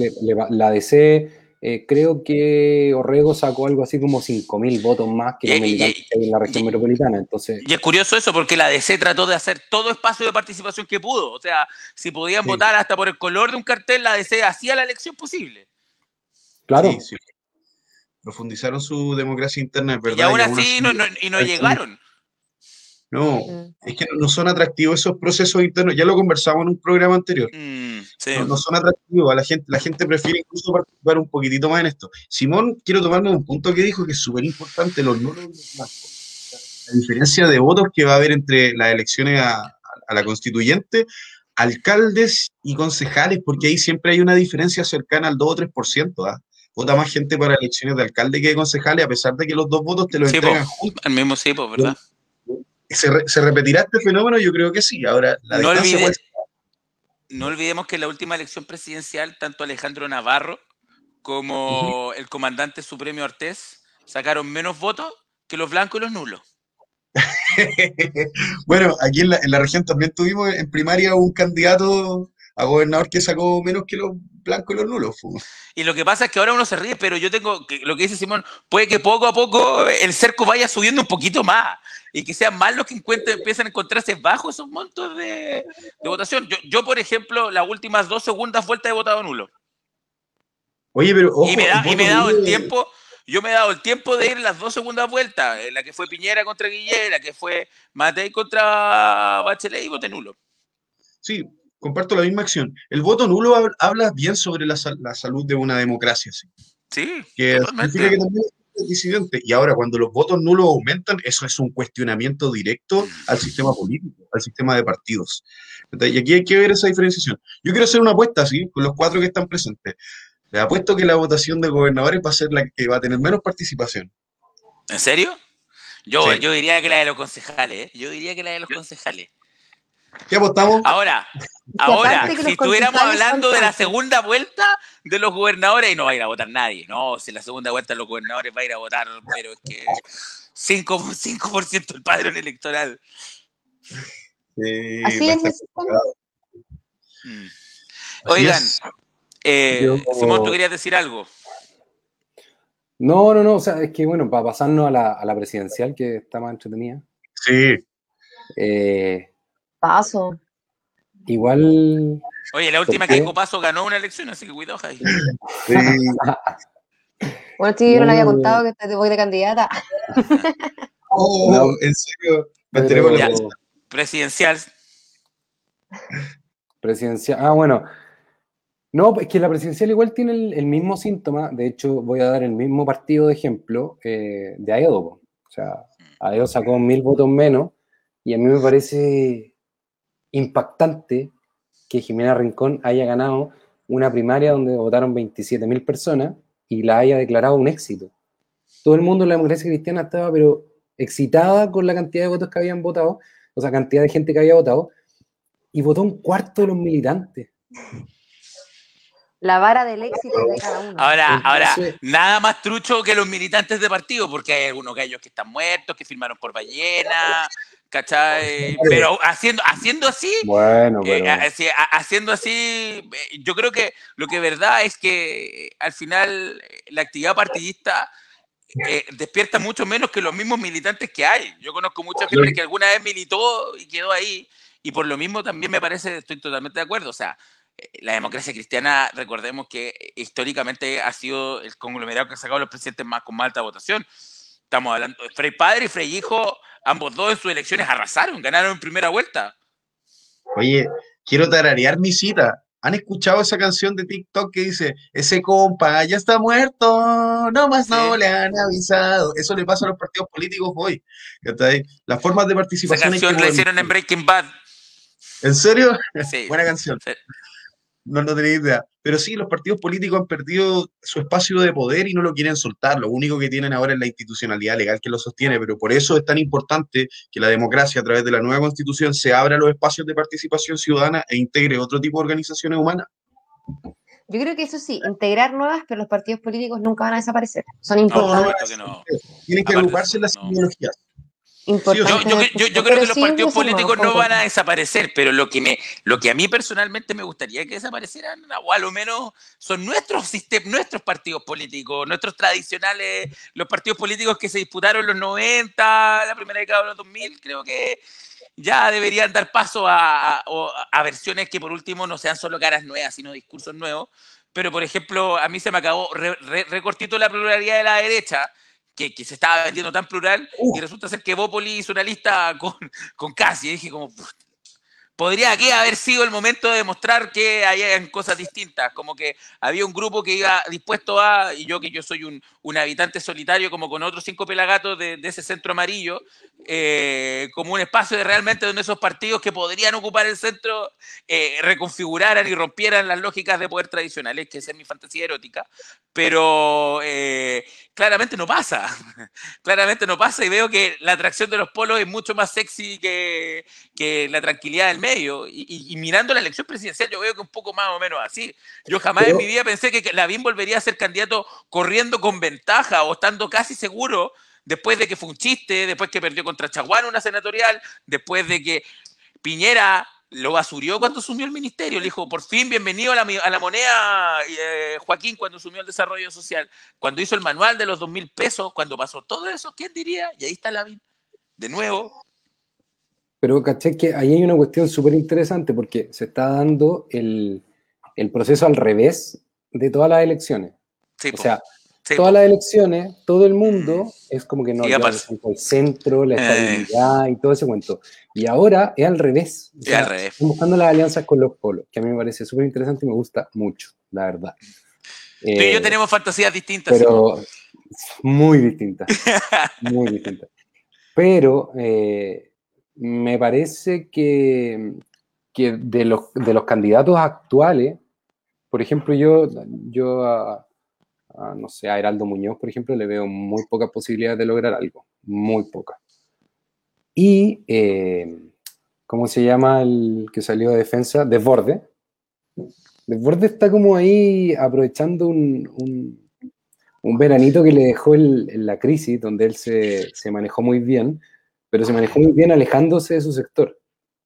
la DC eh, creo que Orrego sacó algo así como 5.000 votos más que los militantes en la región metropolitana. Entonces, y es curioso eso porque la DC trató de hacer todo espacio de participación que pudo. O sea, si podían votar hasta por el color de un cartel, la DC hacía la elección posible. Claro. Profundizaron su democracia interna, es verdad. Y aún así, no, y no llegaron. No, mm. es que no son atractivos esos procesos internos. Ya lo conversamos en un programa anterior. Mm, no, son atractivos. A la gente, la gente prefiere incluso participar un poquitito más en esto. Simón, quiero tomarme un punto que dijo que es súper importante, los nulos La diferencia de votos que va a haber entre las elecciones a, la constituyente, alcaldes y concejales, porque ahí siempre hay una diferencia cercana al 2 o 3%. ¿ah? Vota más gente para elecciones de alcalde que de concejales, a pesar de que los dos votos te los entregan juntos. Al mismo sí, ¿verdad? ¿Se, repetirá este fenómeno? Yo creo que sí. Ahora, la no, no olvidemos que en la última elección presidencial, tanto Alejandro Navarro como el comandante Supremo Ortiz sacaron menos votos que los blancos y los nulos. (laughs) bueno, aquí en la, en la, región también tuvimos en primaria un candidato a gobernador que sacó menos que los blancos y los nulos. Y lo que pasa es que ahora uno se ríe, pero yo tengo, lo que dice Simón, puede que poco a poco el cerco vaya subiendo un poquito más y que sean más los que encuentren, empiezan a encontrarse bajo esos montos de, votación. Yo, por ejemplo, las últimas dos segundas vueltas he votado nulo. Oye, pero y me, da, y me he dado el tiempo, yo me he dado el tiempo de ir las dos segundas vueltas, en la que fue Piñera contra Guillermo, la que fue Matei contra Bachelet y voté nulo. Sí, comparto la misma acción. El voto nulo habla bien sobre la, salud de una democracia. Sí, sí que significa que también es disidente. Y ahora, cuando los votos nulos aumentan, eso es un cuestionamiento directo al sistema político, al sistema de partidos. Y aquí hay que ver esa diferenciación. Yo quiero hacer una apuesta, ¿sí? Con los cuatro que están presentes. Le apuesto que la votación de gobernadores va a ser la que va a tener menos participación. ¿En serio? Yo, yo diría que la de los concejales, ¿eh? Yo diría que la de los concejales. ¿Qué apostamos? Ahora, (laughs) ahora, si estuviéramos hablando de la segunda vuelta de los gobernadores, y no va a ir a votar nadie, no, si la segunda vuelta de los gobernadores va a ir a votar, pero es que 5%, 5 del padrón electoral. Así es. Mm. Oigan, eh, Simón, ¿tú querías decir algo? No, no, no, o sea, es que bueno, para pasarnos a la, a la presidencial, que está más entretenida. Sí. Eh, Paso. Igual. Oye, la última que Paso ganó una elección, así que cuidado, Jai. Sí. (laughs) bueno, sí, yo no le había contado que te voy de candidata. (laughs) Oh, en serio. Presidencial. Presidencial. Ah, bueno. No, es que la presidencial igual tiene el, mismo síntoma. De hecho, voy a dar el mismo partido de ejemplo eh, de Aedo. O sea, Aedo sacó mil votos menos y a mí me parece impactante que Jimena Rincón haya ganado una primaria donde votaron 27.000 personas y la haya declarado un éxito. Todo el mundo en la democracia cristiana estaba, pero excitada con la cantidad de votos que habían votado, o sea, cantidad de gente que había votado, y votó un cuarto de los militantes. La vara del éxito de cada uno. Ahora, ahora, nada más trucho que los militantes de partido, porque hay algunos de ellos que están muertos, que firmaron por ballena, ¿cachai? Pero haciendo, haciendo así, bueno, eh, haciendo así, eh, yo creo que lo que es verdad es que al final eh, la actividad partidista despierta mucho menos que los mismos militantes que hay. Yo conozco mucha gente que alguna vez militó y quedó ahí, y por lo mismo también me parece, estoy totalmente de acuerdo, o sea, la democracia cristiana, recordemos que históricamente ha sido el conglomerado que ha sacado los presidentes más con más alta votación. Estamos hablando de Frey Padre y Frey Hijo, ambos dos en sus elecciones arrasaron, ganaron en primera vuelta. Oye, quiero tararear mi cita. ¿Han escuchado esa canción de TikTok que dice, ese compa ya está muerto, no más no le han avisado? Eso le pasa a los partidos políticos hoy. Las formas de participación... Esa canción la hicieron en Breaking Bad. ¿En serio? Sí. (laughs) Buena canción. No, no tenía idea. Pero sí, los partidos políticos han perdido su espacio de poder y no lo quieren soltar. Lo único que tienen ahora es la institucionalidad legal que lo sostiene, pero por eso es tan importante que la democracia a través de la nueva constitución se abra los espacios de participación ciudadana e integre otro tipo de organizaciones humanas. Yo creo que eso sí, integrar nuevas, pero los partidos políticos nunca van a desaparecer. Son importantes. Tienen que agruparse en las ideologías. Yo, creo que los partidos políticos no van a desaparecer, pero lo que me, lo que a mí personalmente me gustaría que desaparecieran, o a lo menos son nuestros sistemas, nuestros partidos políticos, nuestros tradicionales, los partidos políticos que se disputaron en los 90, la primera década de los 2000, creo que ya deberían dar paso a, versiones que por último no sean solo caras nuevas, sino discursos nuevos. Pero, por ejemplo, a mí se me acabó recortito la pluralidad de la derecha, que, se estaba vendiendo tan plural y resulta ser que Bópoli hizo una lista con, con Casi. Y dije como, podría aquí haber sido el momento de demostrar que hay cosas distintas, como que había un grupo que iba dispuesto a, y yo que yo soy un, un habitante solitario como con otros cinco pelagatos de, de ese centro amarillo, eh, como un espacio de realmente donde esos partidos que podrían ocupar el centro eh, reconfiguraran y rompieran las lógicas de poder tradicionales, que esa es mi fantasía erótica, pero eh, claramente no pasa, (laughs) claramente no pasa y veo que la atracción de los polos es mucho más sexy que, que la tranquilidad del medio y, mirando la elección presidencial, yo veo que un poco más o menos así. Yo jamás en mi vida pensé que Lavín volvería a ser candidato corriendo con ventaja o estando casi seguro después de que fue un chiste, después que perdió contra Chaguán una senatorial, después de que Piñera lo basurió cuando asumió el ministerio. Le dijo, por fin, bienvenido a la, moneda, eh, Joaquín, cuando asumió el desarrollo social. Cuando hizo el manual de los dos mil pesos, cuando pasó todo eso, ¿quién diría? Y ahí está Lavín. De nuevo, pero caché que ahí hay una cuestión súper interesante porque se está dando el, proceso al revés de todas las elecciones. o sea, todas las elecciones, todo el mundo mm. es como que no, el centro, la eh. estabilidad y todo ese cuento. Y ahora es al revés. al revés. Buscando las alianzas con los polos, que a mí me parece súper interesante y me gusta mucho, la verdad. Tú y yo eh, tenemos fantasías distintas. Pero (laughs) muy distintas. muy distintas. Pero eh, me parece que, de, los, de los candidatos actuales, por ejemplo, yo, yo a, no sé, a Heraldo Muñoz, por ejemplo, le veo muy pocas posibilidades de lograr algo, muy pocas. Y, eh, ¿cómo se llama el que salió de defensa? Desborde. Desborde está como ahí aprovechando un, un, veranito que le dejó en la crisis, donde él se, se manejó muy bien pero se manejó muy bien alejándose de su sector.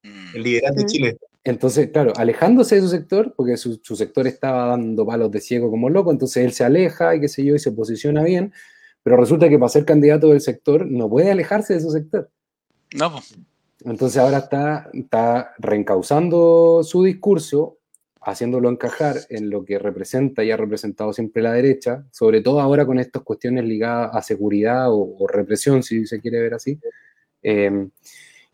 El liderazgo de Chile. Entonces, claro, alejándose de su sector, porque su, sector estaba dando palos de ciego como loco, entonces él se aleja y qué sé yo, y se posiciona bien, pero resulta que para ser candidato del sector no puede alejarse de su sector. No. Entonces ahora está, está reencauzando su discurso, haciéndolo encajar en lo que representa y ha representado siempre la derecha, sobre todo ahora con estas cuestiones ligadas a seguridad o represión, si se quiere ver así, Em,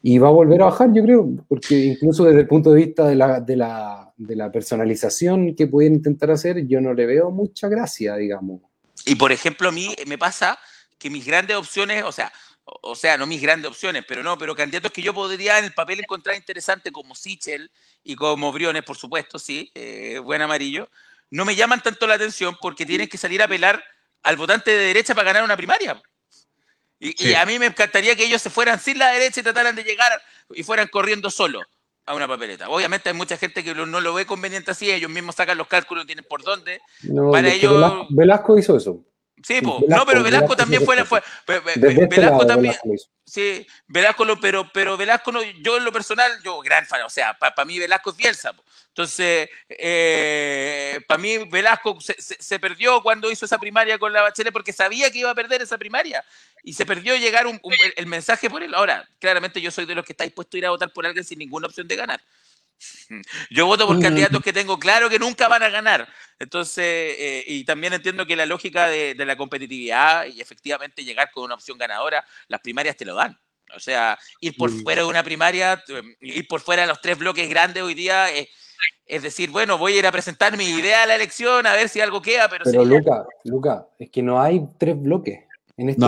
y va a volver a bajar, yo creo, porque incluso desde el punto de vista de la, de la, de la personalización que pueden intentar hacer, yo no le veo mucha gracia, digamos. Y por ejemplo, a mí me pasa que mis grandes opciones, o sea, o sea, no mis grandes opciones, pero no, pero candidatos que yo podría en el papel encontrar interesante como Sichel y como Briones, por supuesto, sí, eh, buen amarillo, no me llaman tanto la atención porque tienen que salir a apelar al votante de derecha para ganar una primaria. Y, a mí me encantaría que ellos se fueran sin la derecha y trataran de llegar y fueran corriendo solo a una papeleta. Obviamente hay mucha gente que no lo ve conveniente así, ellos mismos sacan los cálculos, tienen por dónde. Para ellos... Velasco hizo eso. Sí, no, pero Velasco también fue, fue, este Velasco también, sí, Velasco, lo, pero, pero Velasco, no, yo en lo personal, yo gran fan, o sea, para mí Velasco es Bielsa, entonces, eh, para mí Velasco se, perdió cuando hizo esa primaria con la Bachelet porque sabía que iba a perder esa primaria y se perdió llegar el mensaje por él. Ahora, claramente yo soy de los que está dispuesto a ir a votar por alguien sin ninguna opción de ganar. (laughs) Yo voto por mm. candidatos que tengo claro que nunca van a ganar. Entonces, eh, y también entiendo que la lógica de, la competitividad y efectivamente llegar con una opción ganadora, las primarias te lo dan. O sea, ir por mm. fuera de una primaria, ir por fuera de los tres bloques grandes hoy día es, es decir, bueno, voy a ir a presentar mi idea a la elección a ver si algo queda. Pero, pero Luca, Luca, es que no hay tres bloques en este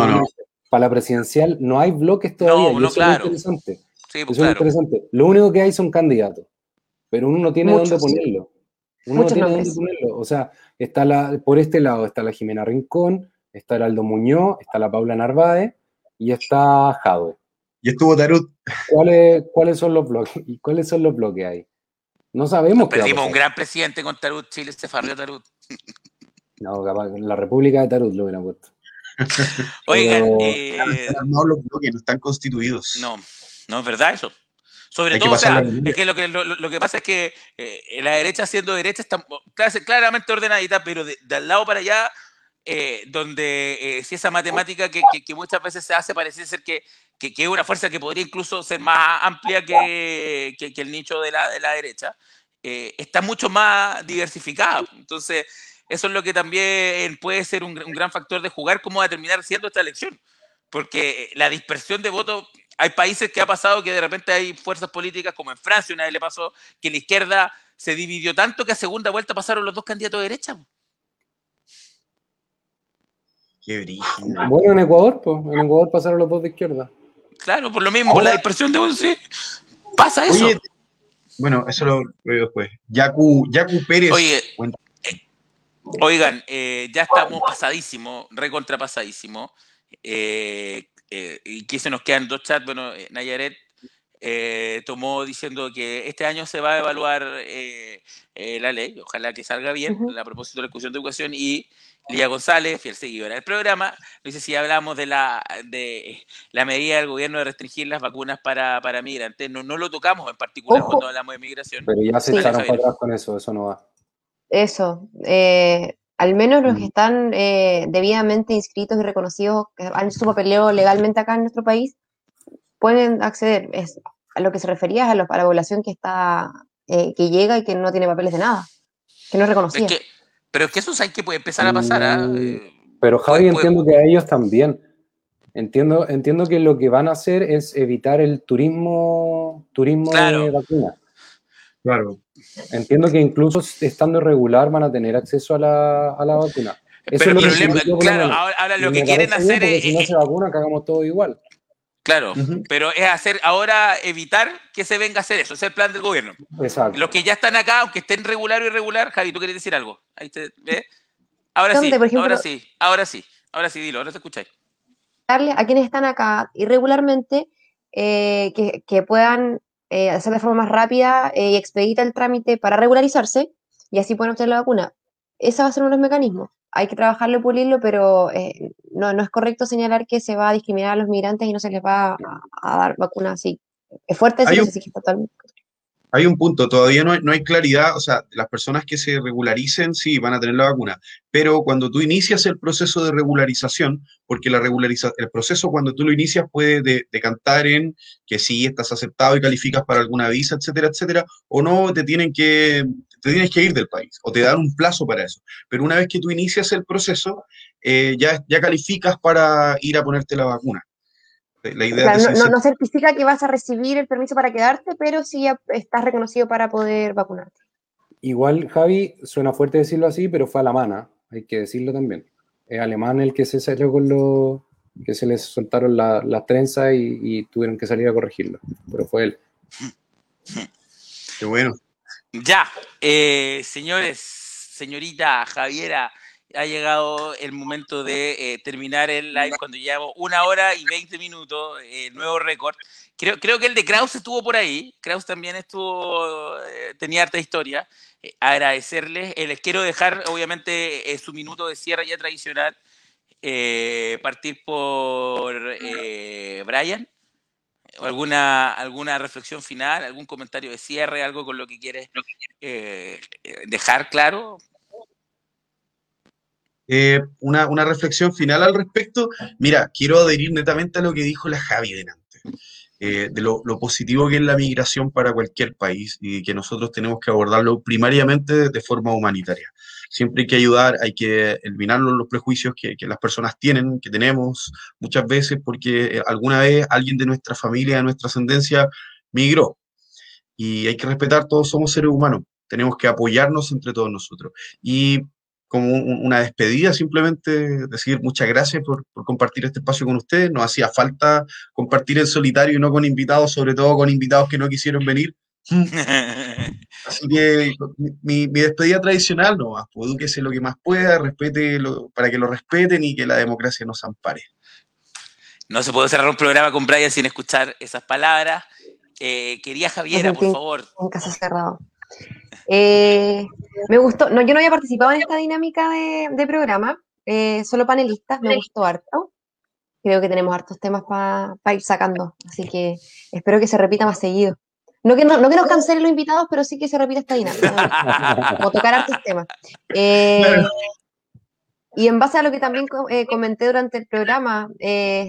Para la presidencial no hay bloques todavía. No, no, claro. interesante. Sí, pues, Eso es interesante. Lo único que hay son candidatos, pero uno no tiene Muchos. dónde ponerlo. Uno Muchos no tiene nombres. dónde ponerlo. O sea, está la, por este lado está la Jimena Rincón, está el Aldo Muñoz, está la Paula Narváez y está Jadwe. Y estuvo Tarut. ¿Cuáles, ¿Cuáles son los bloques? ¿Y cuáles son los bloques ahí? No sabemos a Perdimos un gran presidente con Tarut, Chile se farrió Tarut. No, capaz, la República de Tarut lo hubiera puesto. Oigan, Pero- eh, los bloques, no están constituidos. no, no es verdad eso. Sobre Hay todo, o sea, es que lo que, lo, lo que pasa es que eh, la derecha siendo derecha está claramente ordenadita, pero de, de al lado para allá, eh, donde eh, si esa matemática que, que- que muchas veces se hace parece ser que, que, que es una fuerza que podría incluso ser más amplia que, el nicho de la, de la derecha, está mucho más diversificada. Entonces, eso es lo que también puede ser un, un gran factor de jugar cómo va a terminar siendo esta elección. Porque la dispersión de votos, hay países que ha pasado que de repente hay fuerzas políticas, como en Francia una vez le pasó, que la izquierda se dividió tanto que a segunda vuelta pasaron los dos candidatos de derecha. Qué brígido. Bueno, en Ecuador, pues, en Ecuador pasaron los dos de izquierda. Claro, por lo mismo, por la dispersión de votos, sí. Pasa eso. Oye, bueno, eso lo digo después. Yacu, Yacu Pérez. Oye, Cuenta. eh, oigan, eh, ya estamos pasadísimo, recontrapasadísimo. Eh, eh, y que se nos quedan dos chats. Bueno, eh, Nayaret eh, tomó diciendo que este año se va a evaluar eh, eh, la ley, ojalá que salga bien, a propósito de la discusión de educación. Y Lía González, fiel seguidora del programa, dice si hablamos de la, de la medida del gobierno de restringir las vacunas para, para migrantes. No, no lo tocamos en particular Ojo. cuando hablamos de migración. Pero ya se Sí. echaron para atrás con eso, eso no va. Eso, eh, al menos los que Mm. están eh, debidamente inscritos y reconocidos, que han hecho su papeleo legalmente acá en nuestro país, pueden acceder. Es, a lo que se refería es a, los- a la población que está, eh, que llega y que no tiene papeles de nada, que no es reconocida. Es que, pero es que eso es que puede empezar a pasar. ¿ah? Mm, Eh, Pero Javi, puede- entiendo que a ellos también. Entiendo, entiendo que lo que van a hacer es evitar el turismo, turismo Claro. de vacuna. Claro. Entiendo que incluso estando regular van a tener acceso a la, a la vacuna. Eso Pero es lo el que problema, claro, ahora, lo que quieren bien, hacer es, si no se vacuna, cagamos todo igual. claro, pero es hacer ahora evitar que se venga a hacer eso, ese es el plan del gobierno. Exacto. Los que ya están acá, aunque estén regular o irregular, Javi, tú quieres decir algo. Ahí te, ¿ves? Ahora sí, ahora sí, ahora sí, ahora sí, dilo, ahora te escucháis. darle a quienes están acá irregularmente eh, que, que puedan eh, hacer de forma más rápida eh, y expedita el trámite para regularizarse y así pueden obtener la vacuna. Ese va a ser uno de los mecanismos. Hay que trabajarlo y pulirlo, pero eh, no, no es correcto señalar que se va a discriminar a los migrantes y no se les va a, a dar vacuna así. Es fuerte decirlo un- así que está totalmente- Hay un punto, todavía no hay, no hay claridad, o sea, las personas que se regularicen sí van a tener la vacuna, pero cuando tú inicias el proceso de regularización, porque la regulariza, el proceso cuando tú lo inicias puede de- decantar en que sí estás aceptado y calificas para alguna visa, etcétera, etcétera, o no te tienen que, te tienes que ir del país, o te dan un plazo para eso. Pero una vez que tú inicias el proceso, eh, ya, ya calificas para ir a ponerte la vacuna. La idea no, no, ese- no certifica que vas a recibir el permiso para quedarte, pero sí ya estás reconocido para poder vacunarte. Igual, Javi, suena fuerte decirlo así, pero fue alemana, hay que decirlo también. Es alemán el que se salió con los que se les soltaron la- las trenzas y, y tuvieron que salir a corregirlo. Pero fue él. Qué bueno. Ya, eh, señores, señorita Javiera, ha llegado el momento de eh, terminar el live cuando llevamos una hora y 20 minutos, eh, nuevo récord. Creo, creo que el de Kraus estuvo por ahí, Kraus también estuvo, eh, tenía harta historia. Eh, agradecerles, les quiero dejar obviamente su minuto de cierre ya tradicional, partir por Brian. ¿Alguna, ¿Alguna reflexión final, algún comentario de cierre, algo con lo que quieres dejar claro? Eh, una, una reflexión final al respecto. Mira, quiero adherir netamente a lo que dijo la Javi delante, eh, de lo, positivo que es la migración para cualquier país y que nosotros tenemos que abordarlo primariamente de forma humanitaria. Siempre hay que ayudar, hay que eliminar los, los prejuicios que, que las personas tienen, que tenemos muchas veces, porque eh, alguna vez alguien de nuestra familia, de nuestra ascendencia, migró. Y hay que respetar, todos somos seres humanos, tenemos que apoyarnos entre todos nosotros. Y como una despedida, simplemente decir muchas gracias por, compartir este espacio con ustedes. Nos hacía falta compartir en solitario y no con invitados, sobre todo con invitados que no quisieron venir. (laughs) Así que mi, despedida tradicional, no, pues, edúquese lo que más pueda, respete para que lo respeten y que la democracia nos ampare. No se puede cerrar un programa con Brian sin escuchar esas palabras. Eh, quería Javiera, por favor. En casa cerrado. Eh, me gustó, no, yo no había participado en esta dinámica de, programa, eh, solo panelistas, me gustó harto. Creo que tenemos hartos temas para ir sacando, así que espero que se repita más seguido. No que, no, no que nos cancelen los invitados, pero sí que se repita esta dinámica, (laughs) como tocar hartos temas. Eh, y en base a lo que también comenté durante el programa,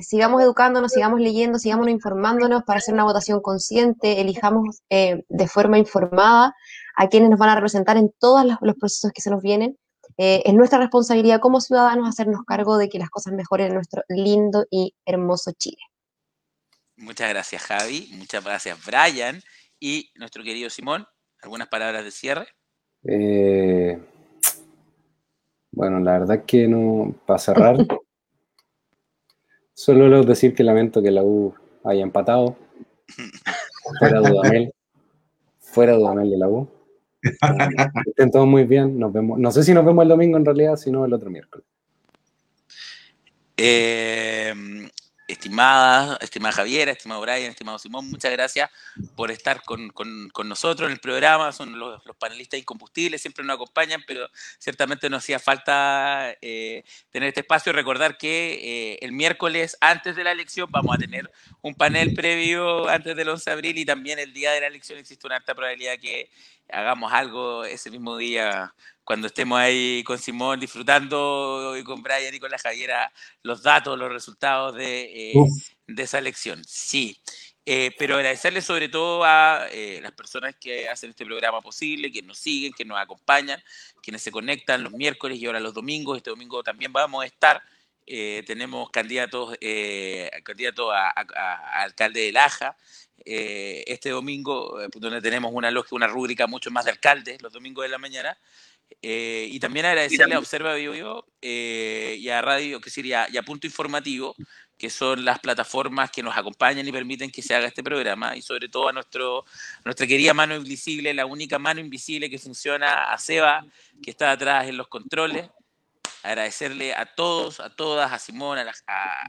sigamos educándonos, sigamos leyendo, sigamos informándonos para hacer una votación consciente, elijamos de forma informada a quienes nos van a representar en todos los, procesos que se nos vienen. Eh, es nuestra responsabilidad como ciudadanos hacernos cargo de que las cosas mejoren en nuestro lindo y hermoso Chile. Muchas gracias, Javi. Muchas gracias, Brian. Y nuestro querido Simón, ¿algunas palabras de cierre? Eh, bueno, la verdad que no, para cerrar, (laughs) solo decir que lamento que la U haya empatado. Fuera Dudamel. Fuera Dudamel de la U. (laughs) Estén todos muy bien. Nos vemos. No sé si nos vemos el domingo en realidad, sino el otro miércoles. Eh, estimada, estimada Javiera, estimado Brian, estimado Simón, muchas gracias por estar con, nosotros en el programa. Son los, panelistas incombustibles, siempre nos acompañan, pero ciertamente nos hacía falta eh, tener este espacio. Recordar que eh, el miércoles, antes de la elección, vamos a tener un panel previo antes del 11 de abril y también el día de la elección existe una alta probabilidad que hagamos algo ese mismo día cuando estemos ahí con Simón disfrutando y con Brian y con la Javiera los datos, los resultados de, eh, de esa elección. Sí, eh, pero agradecerle sobre todo a eh, las personas que hacen este programa posible, que nos siguen, que nos acompañan, quienes se conectan los miércoles y ahora los domingos. Este domingo también vamos a estar. tenemos candidatos, candidato a, alcalde de Laja. este domingo, donde tenemos una, una rúbrica mucho más de alcaldes, los domingos de la mañana. Eh, y también agradecerle a Observa Vivo eh, y a Radio, que sería, y a Punto Informativo, que son las plataformas que nos acompañan y permiten que se haga este programa, y sobre todo a nuestro, nuestra querida mano invisible, la única mano invisible que funciona, a Seba, que está atrás en los controles. Agradecerle a todos, a todas, a Simón, a,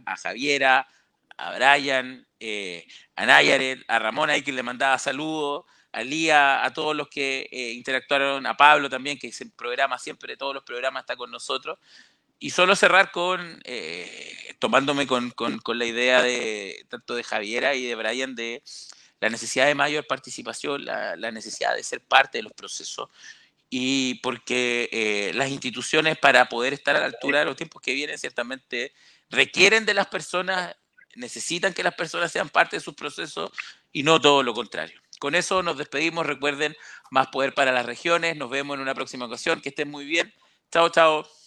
a, Javiera, a Brian, eh, a Nayaret, a Ramón ahí que le mandaba saludos, a Lía, a todos los que eh, interactuaron, a Pablo también, que se programa siempre, todos los programas está con nosotros. Y solo cerrar con, eh, tomándome con, la idea de tanto de Javiera y de Brian de la necesidad de mayor participación, la, necesidad de ser parte de los procesos y porque eh, las instituciones para poder estar a la altura de los tiempos que vienen ciertamente requieren de las personas, necesitan que las personas sean parte de sus procesos y no todo lo contrario. Con eso nos despedimos. Recuerden, más poder para las regiones. Nos vemos en una próxima ocasión. Que estén muy bien. Chao, chao.